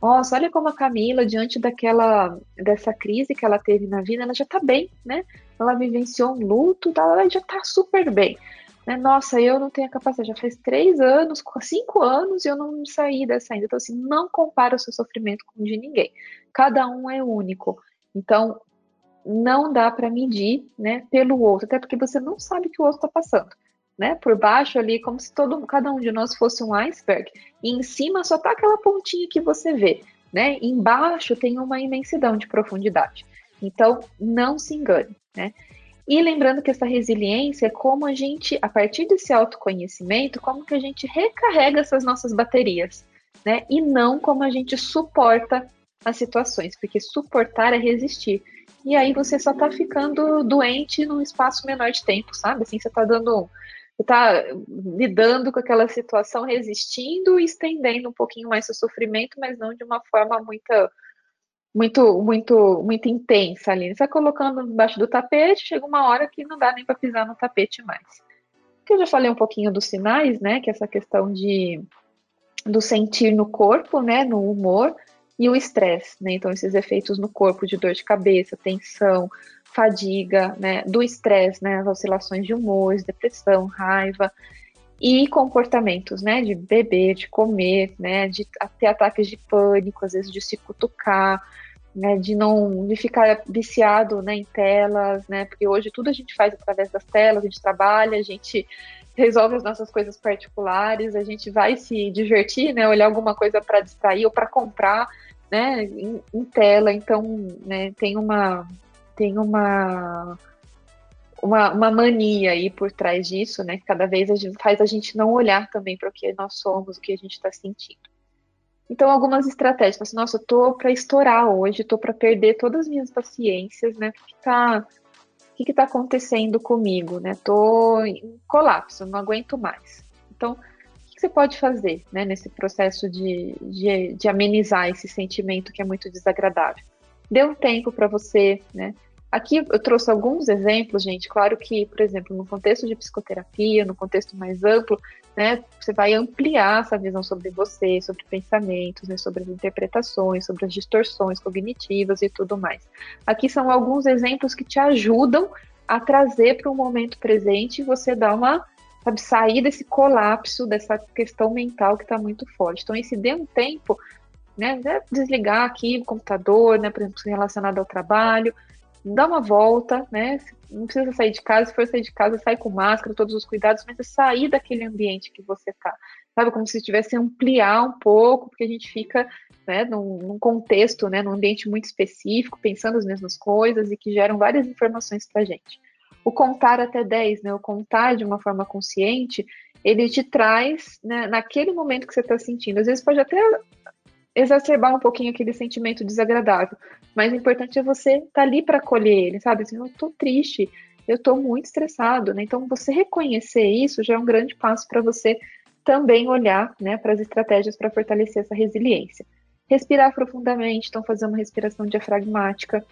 Nossa, olha como a Camila, diante daquela dessa crise que ela teve na vida, ela já tá bem, né? Ela vivenciou um luto, tá, ela já tá super bem. Né? Nossa, eu não tenho a capacidade, já faz três anos, cinco anos e eu não saí dessa ainda. Então, assim, não compara o seu sofrimento com o de ninguém. Cada um é único. Então, não dá para medir, né, pelo outro, até porque você não sabe o que o outro está passando, né? Por baixo ali, como se todo, cada um de nós fosse um iceberg, e em cima só tá aquela pontinha que você vê, né? Embaixo tem uma imensidão de profundidade. Então, não se engane, né? E lembrando que essa resiliência é como a gente, a partir desse autoconhecimento, como que a gente recarrega essas nossas baterias, né? E não como a gente suporta as situações, porque suportar é resistir. E aí você só tá ficando doente num espaço menor de tempo, sabe? Assim, você tá dando. Você tá lidando com aquela situação, resistindo e estendendo um pouquinho mais seu sofrimento, mas não de uma forma muito muito, muito, muito intensa ali. Você vai colocando embaixo do tapete, chega uma hora que não dá nem para pisar no tapete mais. Que eu já falei um pouquinho dos sinais, né? Que é essa questão de do sentir no corpo, né? No humor e o estresse, né? Então esses efeitos no corpo de dor de cabeça, tensão, fadiga, né? Do estresse, né? As oscilações de humor, depressão, raiva e comportamentos, né, de beber, de comer, né, de ter ataques de pânico, às vezes de se cutucar, né, de não, de ficar viciado, né, em telas, né, porque hoje tudo a gente faz através das telas, a gente trabalha, a gente resolve as nossas coisas particulares, a gente vai se divertir, né, olhar alguma coisa para distrair ou para comprar, né, em, em, tela, então, né, tem uma tem uma uma, uma mania aí por trás disso, né? Que cada vez a gente, faz a gente não olhar também para o que nós somos, o que a gente está sentindo. Então, algumas estratégias. Assim, Nossa, eu tô para estourar hoje, tô para perder todas as minhas paciências, né? O que está o que está acontecendo comigo, né? Tô em colapso, não aguento mais. Então, o que você pode fazer, né? Nesse processo de, de, de amenizar esse sentimento que é muito desagradável. Dê um tempo para você, né? Aqui eu trouxe alguns exemplos, gente. Claro que, por exemplo, no contexto de psicoterapia, no contexto mais amplo, né, você vai ampliar essa visão sobre você, sobre pensamentos, né, sobre as interpretações, sobre as distorções cognitivas e tudo mais. Aqui são alguns exemplos que te ajudam a trazer para o momento presente e você dar uma sabe, sair desse colapso, dessa questão mental que está muito forte. Então, esse dê um tempo, né, desligar aqui o computador, né, por exemplo, relacionado ao trabalho, dá uma volta, né? Não precisa sair de casa, se for sair de casa, sai com máscara, todos os cuidados, mas é sair daquele ambiente que você tá. Sabe, como se tivesse ampliar um pouco, porque a gente fica né, num, num, contexto, né, num ambiente muito específico, pensando as mesmas coisas e que geram várias informações para a gente. O contar até 10, né, o contar de uma forma consciente, ele te traz, né, naquele momento que você está sentindo. Às vezes pode até exacerbar um pouquinho aquele sentimento desagradável. Mas o importante é você estar tá ali para acolher ele, sabe? Assim, eu tô triste, eu tô muito estressado, né? Então, você reconhecer isso já é um grande passo para você também olhar, né, para as estratégias para fortalecer essa resiliência. Respirar profundamente, então fazer uma respiração diafragmática.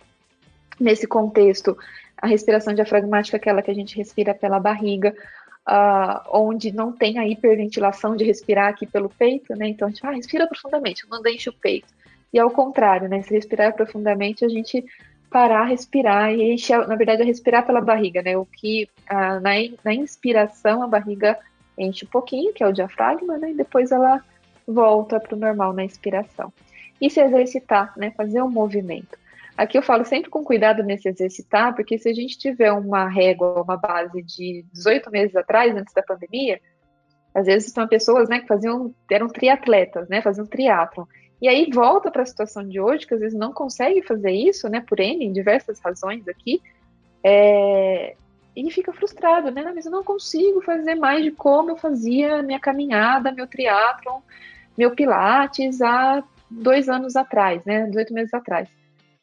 Nesse contexto, a respiração diafragmática é aquela que a gente respira pela barriga, uh, onde não tem a hiperventilação de respirar aqui pelo peito, né? Então a gente ah, respira profundamente, não enche o peito. E ao contrário, né? Se respirar profundamente, a gente parar, respirar e encher, na verdade, é respirar pela barriga, né? O que uh, na, na inspiração a barriga enche um pouquinho, que é o diafragma, né? E depois ela volta para o normal na expiração. E se exercitar, né? Fazer um movimento. Aqui eu falo sempre com cuidado nesse exercitar, porque se a gente tiver uma régua, uma base de 18 meses atrás, antes da pandemia, às vezes são pessoas né, que faziam, eram triatletas, né, faziam triatlon. E aí volta para a situação de hoje, que às vezes não consegue fazer isso, né, por N, diversas razões aqui, é, e fica frustrado, né, mas eu não consigo fazer mais de como eu fazia minha caminhada, meu triatlon, meu pilates há dois anos atrás, né, 18 meses atrás.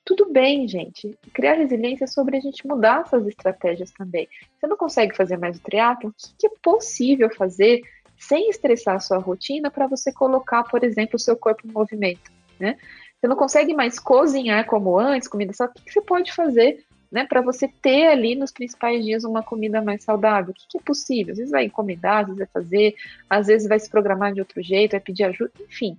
Tudo bem, gente. Criar resiliência é sobre a gente mudar essas estratégias também. Você não consegue fazer mais o triatlo? O que é possível fazer sem estressar a sua rotina para você colocar, por exemplo, o seu corpo em movimento, né? Você não consegue mais cozinhar como antes, comida só. O que você pode fazer né, para você ter ali nos principais dias uma comida mais saudável. O que, é possível? Às vezes vai encomendar, às vezes vai fazer, às vezes vai se programar de outro jeito, vai pedir ajuda, enfim.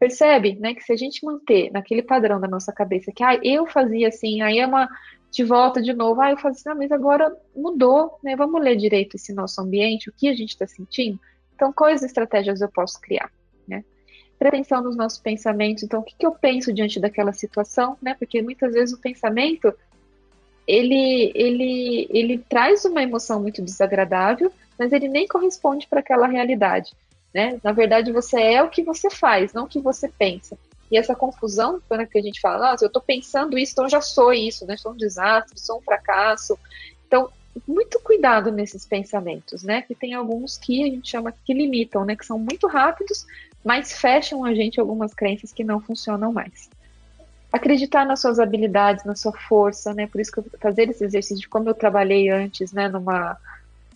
Percebe, né, que se a gente manter naquele padrão da nossa cabeça que ah, eu fazia assim, aí é uma de volta de novo, ah, eu fazia assim, ah, mas agora mudou, né? Vamos ler direito esse nosso ambiente, o que a gente está sentindo. Então, quais estratégias eu posso criar, né? Prevenção nos nossos pensamentos. Então, o que, que eu penso diante daquela situação, né? Porque muitas vezes o pensamento ele, ele, ele traz uma emoção muito desagradável, mas ele nem corresponde para aquela realidade. Né? Na verdade, você é o que você faz, não o que você pensa. E essa confusão, quando a gente fala, nossa, eu estou pensando isso, então já sou isso, né? Sou um desastre, sou um fracasso. Então, muito cuidado nesses pensamentos, né? Que tem alguns que a gente chama que limitam, né? Que são muito rápidos, mas fecham a gente algumas crenças que não funcionam mais. Acreditar nas suas habilidades, na sua força, né? Por isso que eu fazer esse exercício de como eu trabalhei antes, né? Numa,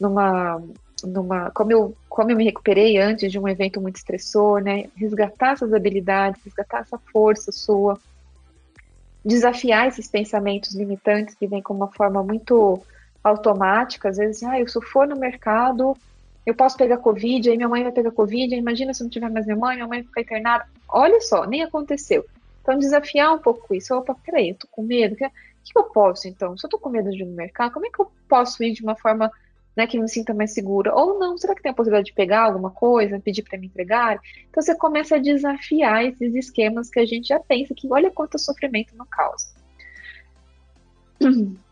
numa numa como eu como eu me recuperei antes de um evento muito estressor, né? Resgatar essas habilidades, resgatar essa força sua, desafiar esses pensamentos limitantes que vêm com uma forma muito automática, às vezes, ah, eu se eu for no mercado, eu posso pegar Covid, aí minha mãe vai pegar Covid, imagina se não tiver mais minha mãe, minha mãe vai ficar internada. Olha só, nem aconteceu. Então, desafiar um pouco isso. Opa, peraí, eu tô com medo. O que, que eu posso, então? Se eu tô com medo de ir no mercado, como é que eu posso ir de uma forma né, que me sinta mais segura. Ou não, será que tem a possibilidade de pegar alguma coisa, pedir para me entregar? Então você começa a desafiar esses esquemas que a gente já pensa que olha quanto sofrimento não causa.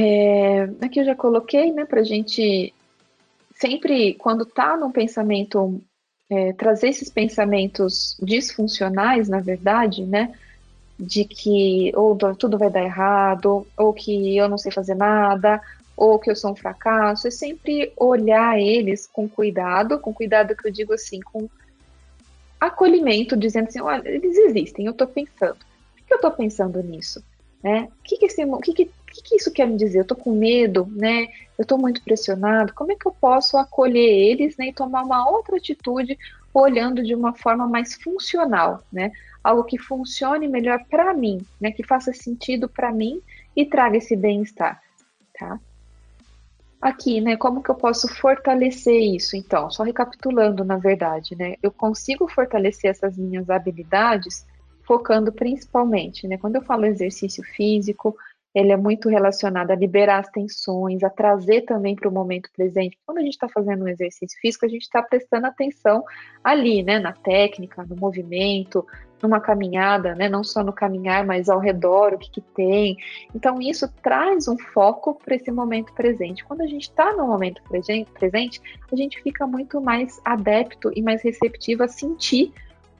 É, aqui eu já coloquei, né, para a gente sempre, quando tá num pensamento, é, trazer esses pensamentos disfuncionais, na verdade, né, de que ou tudo vai dar errado, ou que eu não sei fazer nada, ou que eu sou um fracasso, é sempre olhar eles com cuidado, com cuidado que eu digo assim, com acolhimento, dizendo assim, olha, eles existem, eu estou pensando. Por que eu estou pensando nisso? Né? O que, que, esse, que, que, que, isso quer me dizer? Eu estou com medo, né? Eu estou muito pressionado. Como é que eu posso acolher eles né, e tomar uma outra atitude olhando de uma forma mais funcional, né? Algo que funcione melhor para mim, né? Que faça sentido para mim e traga esse bem-estar, tá? Aqui, né? Como que eu posso fortalecer isso? Então, só recapitulando, na verdade, né? Eu consigo fortalecer essas minhas habilidades focando principalmente, né? Quando eu falo exercício físico, ele é muito relacionado a liberar as tensões, a trazer também para o momento presente. Quando a gente está fazendo um exercício físico, a gente está prestando atenção ali, né? Na técnica, no movimento, numa caminhada, né? Não só no caminhar, mas ao redor, o que, que tem. Então, isso traz um foco para esse momento presente. Quando a gente está no momento presente, a gente fica muito mais adepto e mais receptivo a sentir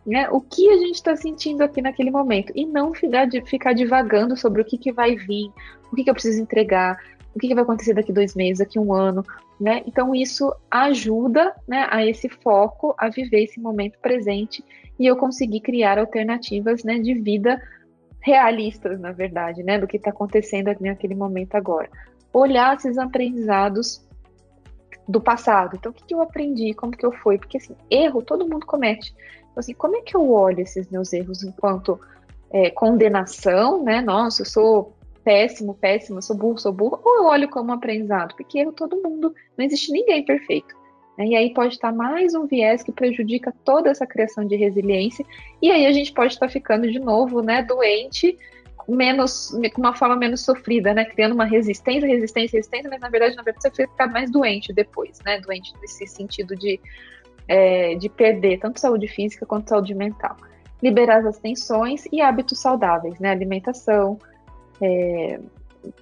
né, o que a gente está sentindo aqui naquele momento e não ficar, ficar divagando sobre o que, que vai vir, o que, que eu preciso entregar, o que, vai acontecer daqui dois meses, daqui um ano, né? Então isso ajuda, né, a esse foco, a viver esse momento presente e eu conseguir criar alternativas, né, de vida realistas, na verdade, né, do que está acontecendo naquele momento agora. Olhar esses aprendizados do passado. Então, o que, que eu aprendi? Como que eu fui? Porque, assim, erro todo mundo comete. Então, assim, como é que eu olho esses meus erros enquanto é, condenação, né? Nossa, eu sou péssimo, péssimo, sou burro, sou burro. Ou eu olho como aprendizado? Porque erro todo mundo. Não existe ninguém perfeito. Né? E aí pode estar mais um viés que prejudica toda essa criação de resiliência. E aí a gente pode estar ficando de novo, né, doente, menos, com uma forma menos sofrida, né, criando uma resistência, resistência, resistência, mas na verdade, na verdade, você fica mais doente depois, né, doente nesse sentido de, é, de perder tanto saúde física quanto saúde mental. Liberar as tensões e hábitos saudáveis, né, alimentação, é,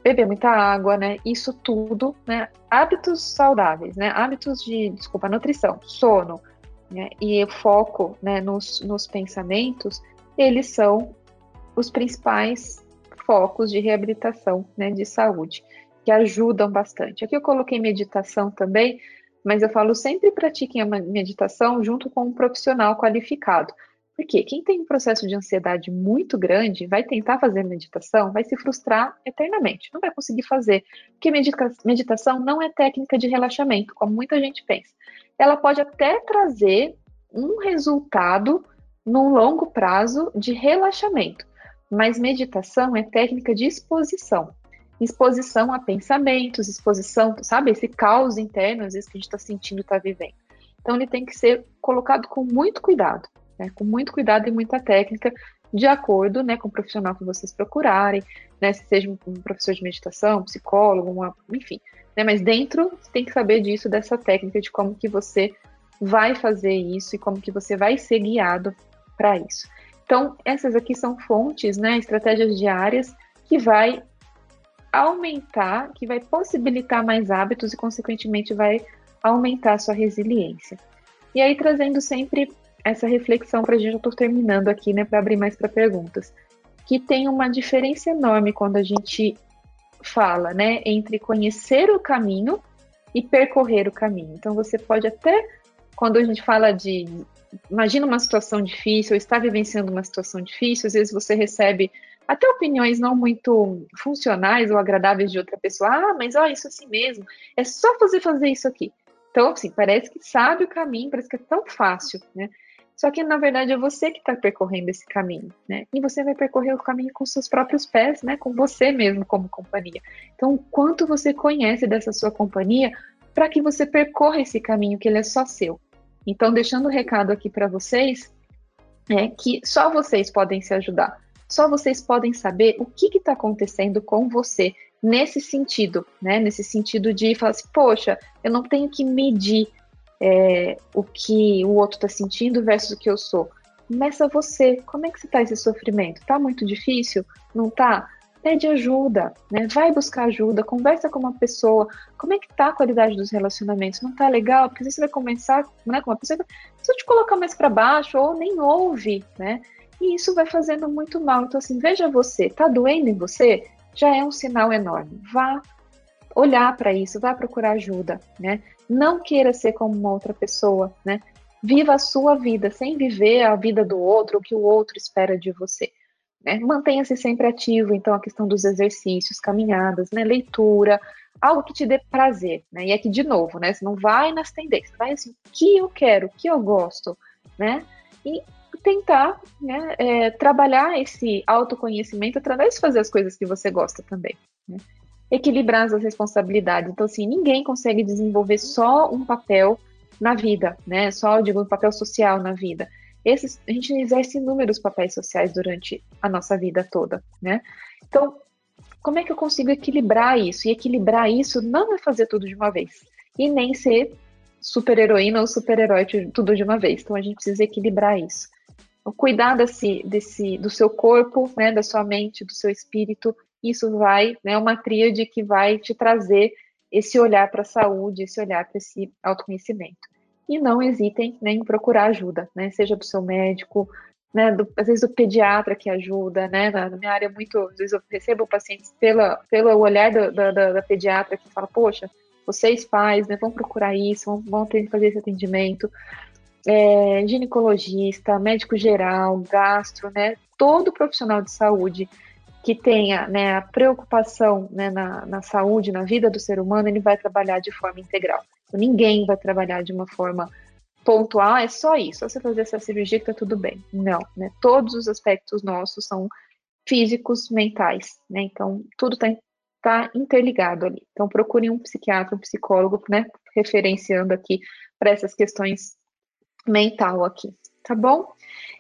beber muita água, né? Isso tudo, né? Hábitos saudáveis, né? Hábitos de, desculpa, nutrição, sono, né? E o foco, né? Nos, nos pensamentos, eles são os principais focos de reabilitação, né? De saúde, que ajudam bastante. Aqui eu coloquei meditação também, mas eu falo sempre pratiquem a meditação junto com um profissional qualificado, porque quem tem um processo de ansiedade muito grande vai tentar fazer meditação, vai se frustrar eternamente, não vai conseguir fazer. Porque meditação não é técnica de relaxamento, como muita gente pensa. Ela pode até trazer um resultado no longo prazo de relaxamento, mas meditação é técnica de exposição. Exposição a pensamentos, exposição, sabe, esse caos interno, às vezes, que a gente está sentindo, está vivendo. Então, ele tem que ser colocado com muito cuidado né, com muito cuidado e muita técnica, de acordo né, com o profissional que vocês procurarem, né, se seja um professor de meditação, psicólogo, uma, enfim. Né, mas dentro, você tem que saber disso, dessa técnica, de como que você vai fazer isso e como que você vai ser guiado para isso. Então, essas aqui são fontes, né, estratégias diárias que vai aumentar, que vai possibilitar mais hábitos e, consequentemente, vai aumentar a sua resiliência. E aí, trazendo sempre essa reflexão para a gente, eu estou terminando aqui, né, para abrir mais para perguntas, que tem uma diferença enorme quando a gente fala, né, entre conhecer o caminho e percorrer o caminho. Então, você pode até, quando a gente fala de, imagina uma situação difícil, ou está vivenciando uma situação difícil, às vezes você recebe até opiniões não muito funcionais ou agradáveis de outra pessoa. Ah, mas ó, isso assim mesmo, é só fazer fazer isso aqui. Então, assim, parece que sabe o caminho, parece que é tão fácil, né? Só que, na verdade, é você que está percorrendo esse caminho, né? E você vai percorrer o caminho com seus próprios pés, né? Com você mesmo como companhia. Então, o quanto você conhece dessa sua companhia para que você percorra esse caminho, que ele é só seu. Então, deixando o um recado aqui para vocês, é que só vocês podem se ajudar. Só vocês podem saber o que está acontecendo com você nesse sentido, né? Nesse sentido de falar assim, poxa, eu não tenho que medir é, o que o outro está sentindo versus o que eu sou. Começa você. Como é que está esse sofrimento? Tá muito difícil? Não tá? Pede ajuda, né? Vai buscar ajuda, conversa com uma pessoa. Como é que tá a qualidade dos relacionamentos? Não tá legal? Porque você vai começar né, com uma pessoa que te colocar mais para baixo ou nem ouve, né? E isso vai fazendo muito mal. Então, assim, veja você, tá doendo em você? Já é um sinal enorme. Vá olhar para isso, vá procurar ajuda, né? Não queira ser como uma outra pessoa, né? Viva a sua vida, sem viver a vida do outro, o que o outro espera de você. Né? Mantenha-se sempre ativo, então, a questão dos exercícios, caminhadas, né? leitura, algo que te dê prazer, né? E aqui, de novo, né? Você não vai nas tendências, vai assim, o que eu quero, o que eu gosto, né? E tentar né, é, trabalhar esse autoconhecimento através de fazer as coisas que você gosta também. Né? Equilibrar as responsabilidades. Então, assim, ninguém consegue desenvolver só um papel na vida, né? Só, digo, um papel social na vida. Esses, a gente exerce inúmeros papéis sociais durante a nossa vida toda, né? Então, como é que eu consigo equilibrar isso? E equilibrar isso não é fazer tudo de uma vez. E nem ser super heroína ou super herói tudo de uma vez. Então a gente precisa equilibrar isso cuidar desse, desse, do seu corpo, né, da sua mente, do seu espírito, isso vai, né, é uma tríade que vai te trazer esse olhar para a saúde, esse olhar para esse autoconhecimento. E não hesitem né, em procurar ajuda, né, seja do seu médico, né, do, às vezes do pediatra que ajuda, né, na, na, minha área muito, às vezes eu recebo pacientes pela, pelo olhar do, da, da, da, pediatra que fala, poxa, vocês pais, né, vão procurar isso, vão, vão ter que fazer esse atendimento, é, ginecologista, médico geral, gastro, né, todo profissional de saúde que tenha né, a preocupação né, na, na, saúde, na vida do ser humano, ele vai trabalhar de forma integral. Então, ninguém vai trabalhar de uma forma pontual, é só isso, só você fazer essa cirurgia que tá tudo bem. Não, né? Todos os aspectos nossos são físicos, mentais, né? Então, tudo está tá interligado ali. Então, procure um psiquiatra, um psicólogo, né? Referenciando aqui para essas questões mental aqui, tá bom?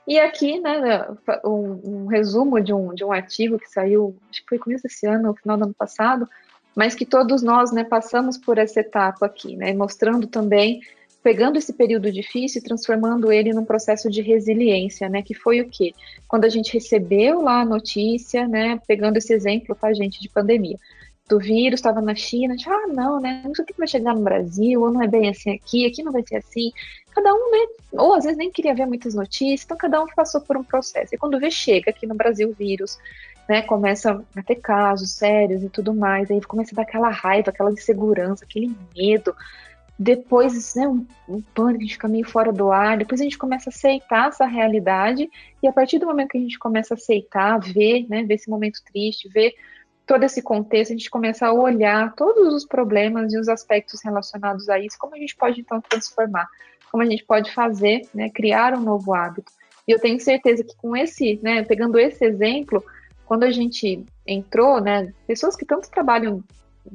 E aqui, né, um, um, resumo de um, de um artigo que saiu, acho que foi começo desse ano, no final do ano passado, mas que todos nós, né, passamos por essa etapa aqui, né, mostrando também, pegando esse período difícil e transformando ele num processo de resiliência, né, que foi o quê? Quando a gente recebeu lá a notícia, né, pegando esse exemplo, tá, gente, de pandemia, do vírus, estava na China, a gente, ah, não, né, não sei o que vai chegar no Brasil, ou não é bem assim aqui, aqui não vai ser assim, cada um, né, ou às vezes nem queria ver muitas notícias, então cada um passou por um processo. E quando vê, chega aqui no Brasil o vírus, né, começa a ter casos sérios e tudo mais, aí começa a dar aquela raiva, aquela insegurança, aquele medo. Depois, né, um, um pânico, a gente fica meio fora do ar, depois a gente começa a aceitar essa realidade, e a partir do momento que a gente começa a aceitar, ver, né, ver esse momento triste, ver todo esse contexto, a gente começa a olhar todos os problemas e os aspectos relacionados a isso, como a gente pode então transformar como a gente pode fazer, né, criar um novo hábito. E eu tenho certeza que com esse, né, pegando esse exemplo, quando a gente entrou, né, pessoas que tanto trabalham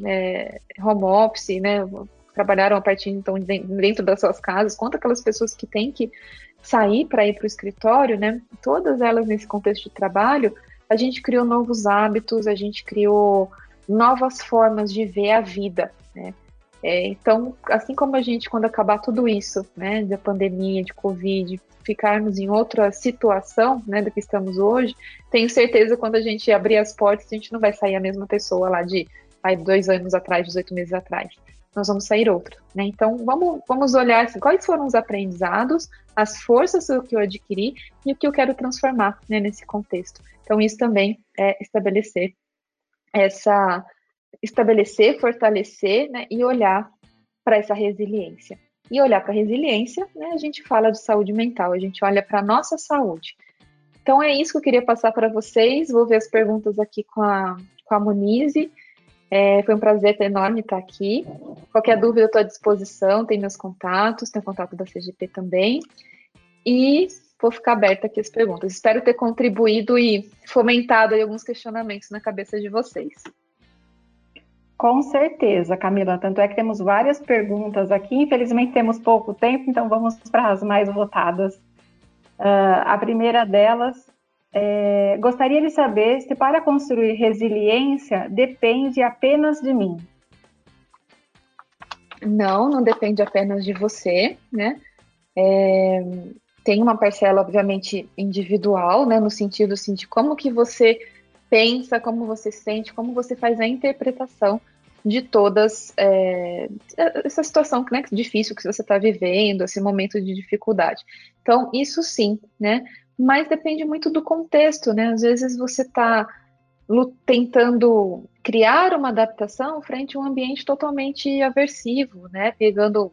é, home office, né, trabalharam a partir então dentro das suas casas, quanto aquelas pessoas que têm que sair para ir para o escritório, né, todas elas nesse contexto de trabalho, a gente criou novos hábitos, a gente criou novas formas de ver a vida, né? É, então, assim como a gente, quando acabar tudo isso, né, da pandemia, de Covid, ficarmos em outra situação, né, do que estamos hoje, tenho certeza quando a gente abrir as portas, a gente não vai sair a mesma pessoa lá de aí, dois anos atrás, 18 meses atrás. Nós vamos sair outra, né? Então, vamos, vamos olhar assim, quais foram os aprendizados, as forças que eu adquiri e o que eu quero transformar né, nesse contexto. Então, isso também é estabelecer essa estabelecer, fortalecer né, e olhar para essa resiliência. E olhar para a resiliência, né, a gente fala de saúde mental, a gente olha para a nossa saúde. Então é isso que eu queria passar para vocês. Vou ver as perguntas aqui com a, com a Monize. É, foi um prazer enorme estar aqui. Qualquer dúvida, eu estou à disposição. Tem meus contatos, tem o contato da CGP também. E vou ficar aberta aqui as perguntas. Espero ter contribuído e fomentado alguns questionamentos na cabeça de vocês. Com certeza, Camila. Tanto é que temos várias perguntas aqui. Infelizmente temos pouco tempo, então vamos para as mais votadas. Uh, a primeira delas é, gostaria de saber se para construir resiliência depende apenas de mim. Não, não depende apenas de você, né? É, tem uma parcela, obviamente, individual, né? No sentido assim, de como que você pensa, como você sente, como você faz a interpretação de todas é, essa situação né, difícil que você está vivendo, esse momento de dificuldade. Então, isso sim, né? Mas depende muito do contexto, né? Às vezes você está tentando criar uma adaptação frente a um ambiente totalmente aversivo, né? Pegando,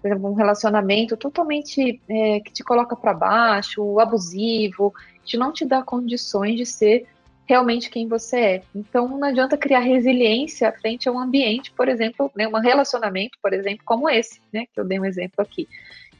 por exemplo, um relacionamento totalmente é, que te coloca para baixo, abusivo, que não te dá condições de ser realmente quem você é. Então não adianta criar resiliência frente a um ambiente, por exemplo, né, um relacionamento, por exemplo, como esse, né, que eu dei um exemplo aqui.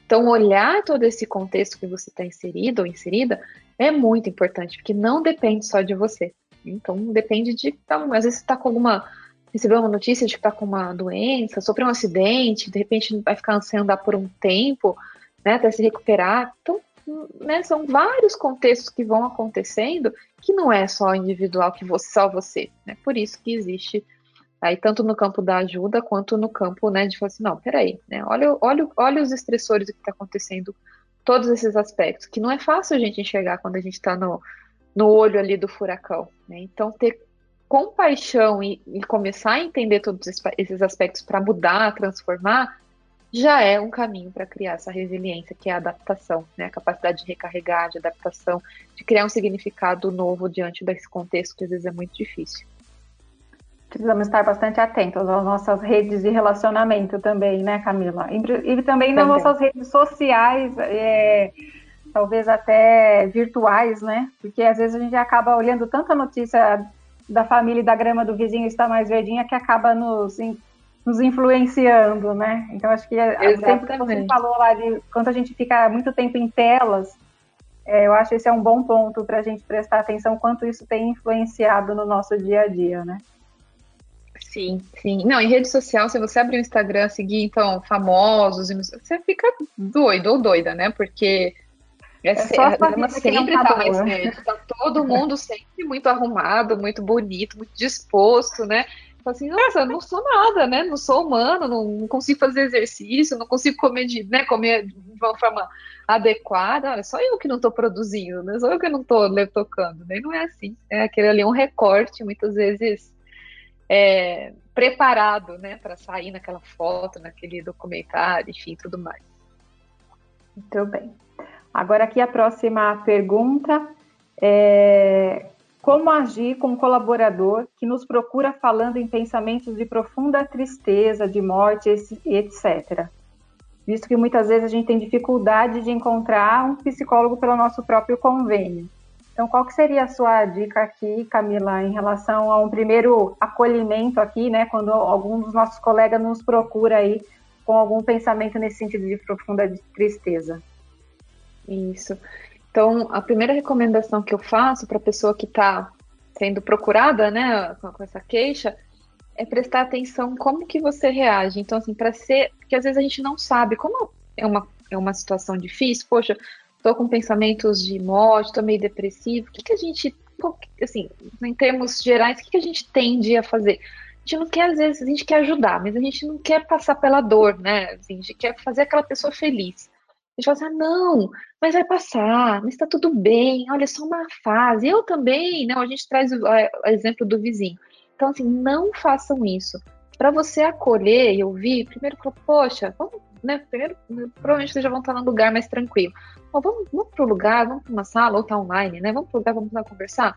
Então olhar todo esse contexto que você está inserido ou inserida é muito importante, porque não depende só de você. Então depende de, então, às vezes você está com alguma recebeu uma notícia de que está com uma doença, sofreu um acidente, de repente vai ficar sem andar por um tempo, né, até se recuperar. Então né, são vários contextos que vão acontecendo que não é só individual, que você, só você. Né? Por isso que existe aí tanto no campo da ajuda quanto no campo né, de falar assim, não, peraí, né, olha, olha, olha os estressores do que está acontecendo, todos esses aspectos, que não é fácil a gente enxergar quando a gente está no, no olho ali do furacão. Né? Então, ter compaixão e, e começar a entender todos esses aspectos para mudar, transformar, já é um caminho para criar essa resiliência, que é a adaptação, né? a capacidade de recarregar, de adaptação, de criar um significado novo diante desse contexto que às vezes é muito difícil. Precisamos estar bastante atentos às nossas redes de relacionamento também, né, Camila? E, e também, nas nossas redes sociais, é, talvez até virtuais, né? Porque às vezes a gente acaba olhando tanta notícia da família e da grama do vizinho está mais verdinha que acaba nos nos influenciando, né? Então acho que é, o tempo que você falou lá de quando a gente fica muito tempo em telas, é, eu acho que esse é um bom ponto para a gente prestar atenção quanto isso tem influenciado no nosso dia a dia, né? Sim, sim. Não, em rede social, se você abrir o Instagram, seguir, então, famosos, você fica doido ou doida, né? Porque é, é só a sempre tá mais verde. Tá todo mundo sempre muito arrumado, muito bonito, muito disposto, né? Fala assim, nossa, não sou nada, né? Não sou humano, não, consigo fazer exercício, não consigo comer de, né, comer de uma forma adequada. Olha, só eu que não estou produzindo, né? Só eu que não estou tocando. Nem não é assim. É aquele ali um recorte, muitas vezes é, preparado, né, para sair naquela foto, naquele documentário, enfim, tudo mais. Muito bem. Agora aqui a próxima pergunta é como agir com um colaborador que nos procura falando em pensamentos de profunda tristeza, de morte, etc. Visto que muitas vezes a gente tem dificuldade de encontrar um psicólogo pelo nosso próprio convênio. Então, qual que seria a sua dica aqui, Camila, em relação a um primeiro acolhimento aqui, né, quando algum dos nossos colegas nos procura aí com algum pensamento nesse sentido de profunda tristeza? Isso. Então, a primeira recomendação que eu faço para a pessoa que está sendo procurada, né, com, essa queixa, é prestar atenção como que você reage. Então, assim, para ser, porque às vezes a gente não sabe como é uma, é uma situação difícil, poxa, estou com pensamentos de morte, estou meio depressivo, o que, que a gente, assim, em termos gerais, o que, que a gente tende a fazer? A gente não quer, às vezes, a gente quer ajudar, mas a gente não quer passar pela dor, né? Assim, a gente quer fazer aquela pessoa feliz. A gente fala assim, ah, não, mas vai passar, mas está tudo bem, olha, é só uma fase. Eu também, não, a gente traz o, o exemplo do vizinho. Então, assim, não façam isso. Para você acolher e ouvir, primeiro poxa, vamos, né? Primeiro, provavelmente vocês já vão estar num lugar mais tranquilo. Bom, vamos, vamos para o lugar, vamos para uma sala ou tá online, né? Vamos para o lugar, vamos lá conversar.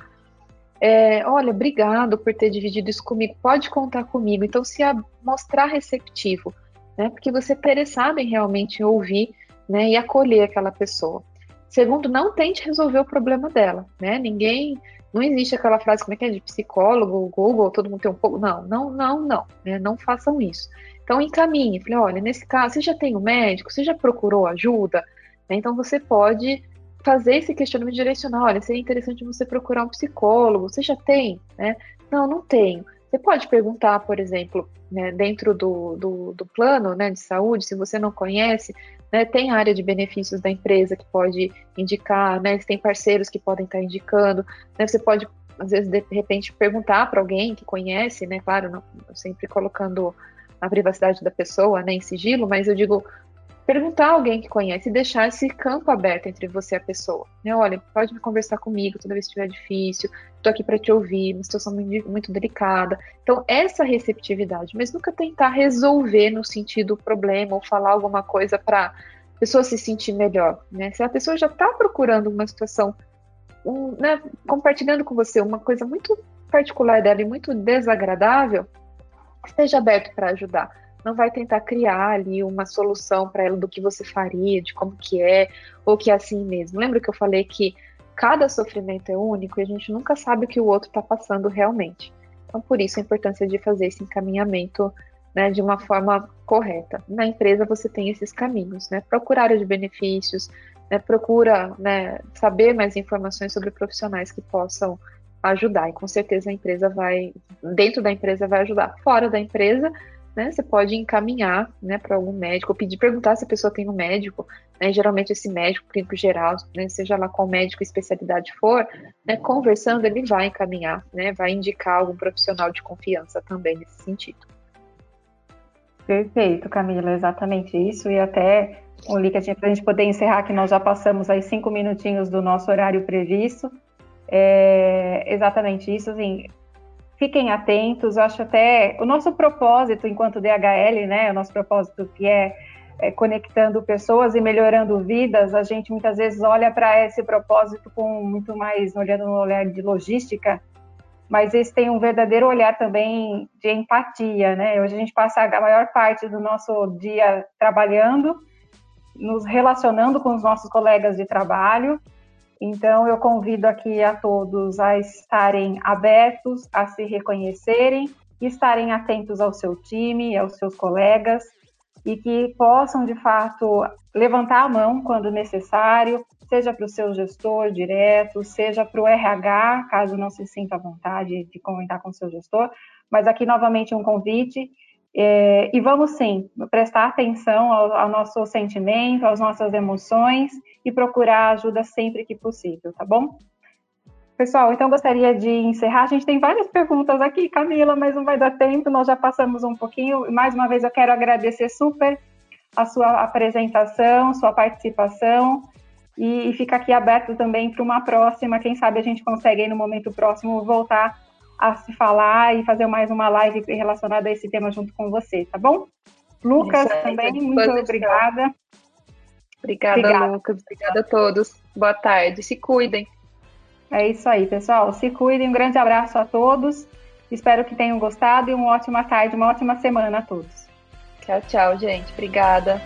É, olha, obrigado por ter dividido isso comigo, pode contar comigo. Então, se mostrar receptivo, né? Porque você é interessado em realmente ouvir né, e acolher aquela pessoa. Segundo, não tente resolver o problema dela, né? Ninguém, não existe aquela frase como é que é de psicólogo, Google, todo mundo tem um pouco, não, não, não, não, né? Não façam isso. Então encaminhe, falei, olha, nesse caso, você já tem um médico, você já procurou ajuda, né? então você pode fazer esse questionamento direcional. Olha, seria interessante você procurar um psicólogo. Você já tem? Né? Não, não tenho. Você pode perguntar, por exemplo, né, dentro do, do, do, plano né, de saúde, se você não conhece, né, tem área de benefícios da empresa que pode indicar, né, tem parceiros que podem estar indicando, né, você pode, às vezes, de repente, perguntar para alguém que conhece, né, claro, não, sempre colocando a privacidade da pessoa né, em sigilo, mas eu digo, perguntar a alguém que conhece e deixar esse campo aberto entre você e a pessoa. Né? Olha, pode me conversar comigo toda vez que estiver difícil, estou aqui para te ouvir, uma situação muito, muito delicada. Então, essa receptividade, mas nunca tentar resolver no sentido problema ou falar alguma coisa para a pessoa se sentir melhor. Né? Se a pessoa já está procurando uma situação, um, né, compartilhando com você uma coisa muito particular dela e muito desagradável, esteja aberto para ajudar não vai tentar criar ali uma solução para ela do que você faria, de como que é, ou que é assim mesmo. Lembra que eu falei que cada sofrimento é único e a gente nunca sabe o que o outro está passando realmente. Então, por isso a importância de fazer esse encaminhamento né, de uma forma correta. Na empresa você tem esses caminhos, né? Procura área de benefícios, né, procura né, saber mais informações sobre profissionais que possam ajudar. E com certeza a empresa vai, dentro da empresa vai ajudar. Fora da empresa, né, você pode encaminhar né, para algum médico, pedir, perguntar se a pessoa tem um médico, né, geralmente esse médico clínico geral, né, seja lá qual médico especialidade for, né, conversando ele vai encaminhar, né, vai indicar algum profissional de confiança também nesse sentido. Perfeito, Camila, exatamente isso, e até o link para a gente poder encerrar, que nós já passamos aí cinco minutinhos do nosso horário previsto, é exatamente isso, assim, fiquem atentos. Eu acho até o nosso propósito enquanto DHL, né, o nosso propósito que é, é conectando pessoas e melhorando vidas, a gente muitas vezes olha para esse propósito com muito mais olhando no olhar de logística, mas esse tem um verdadeiro olhar também de empatia, né? Hoje a gente passa a maior parte do nosso dia trabalhando, nos relacionando com os nossos colegas de trabalho então, eu convido aqui a todos a estarem abertos, a se reconhecerem, estarem atentos ao seu time, aos seus colegas e que possam, de fato, levantar a mão quando necessário, seja para o seu gestor direto, seja para o RH, caso não se sinta à vontade de comentar com o seu gestor. Mas aqui, novamente, um convite é, e vamos sim prestar atenção ao, ao, nosso sentimento, às nossas emoções e procurar ajuda sempre que possível, tá bom? Pessoal, então gostaria de encerrar. A gente tem várias perguntas aqui, Camila, mas não vai dar tempo, nós já passamos um pouquinho. Mais uma vez eu quero agradecer super a sua apresentação, sua participação e, e fica aqui aberto também para uma próxima. Quem sabe a gente consegue aí no momento próximo voltar a se falar e fazer mais uma live relacionada a esse tema junto com você, tá bom? Lucas, aí, também, muito obrigada. Obrigada, obrigada, Lucas. Obrigada a todos. Boa tarde. Se cuidem. É isso aí, pessoal. Se cuidem. Um grande abraço a todos. Espero que tenham gostado e uma ótima tarde, uma ótima semana a todos. Tchau, tchau, gente. Obrigada.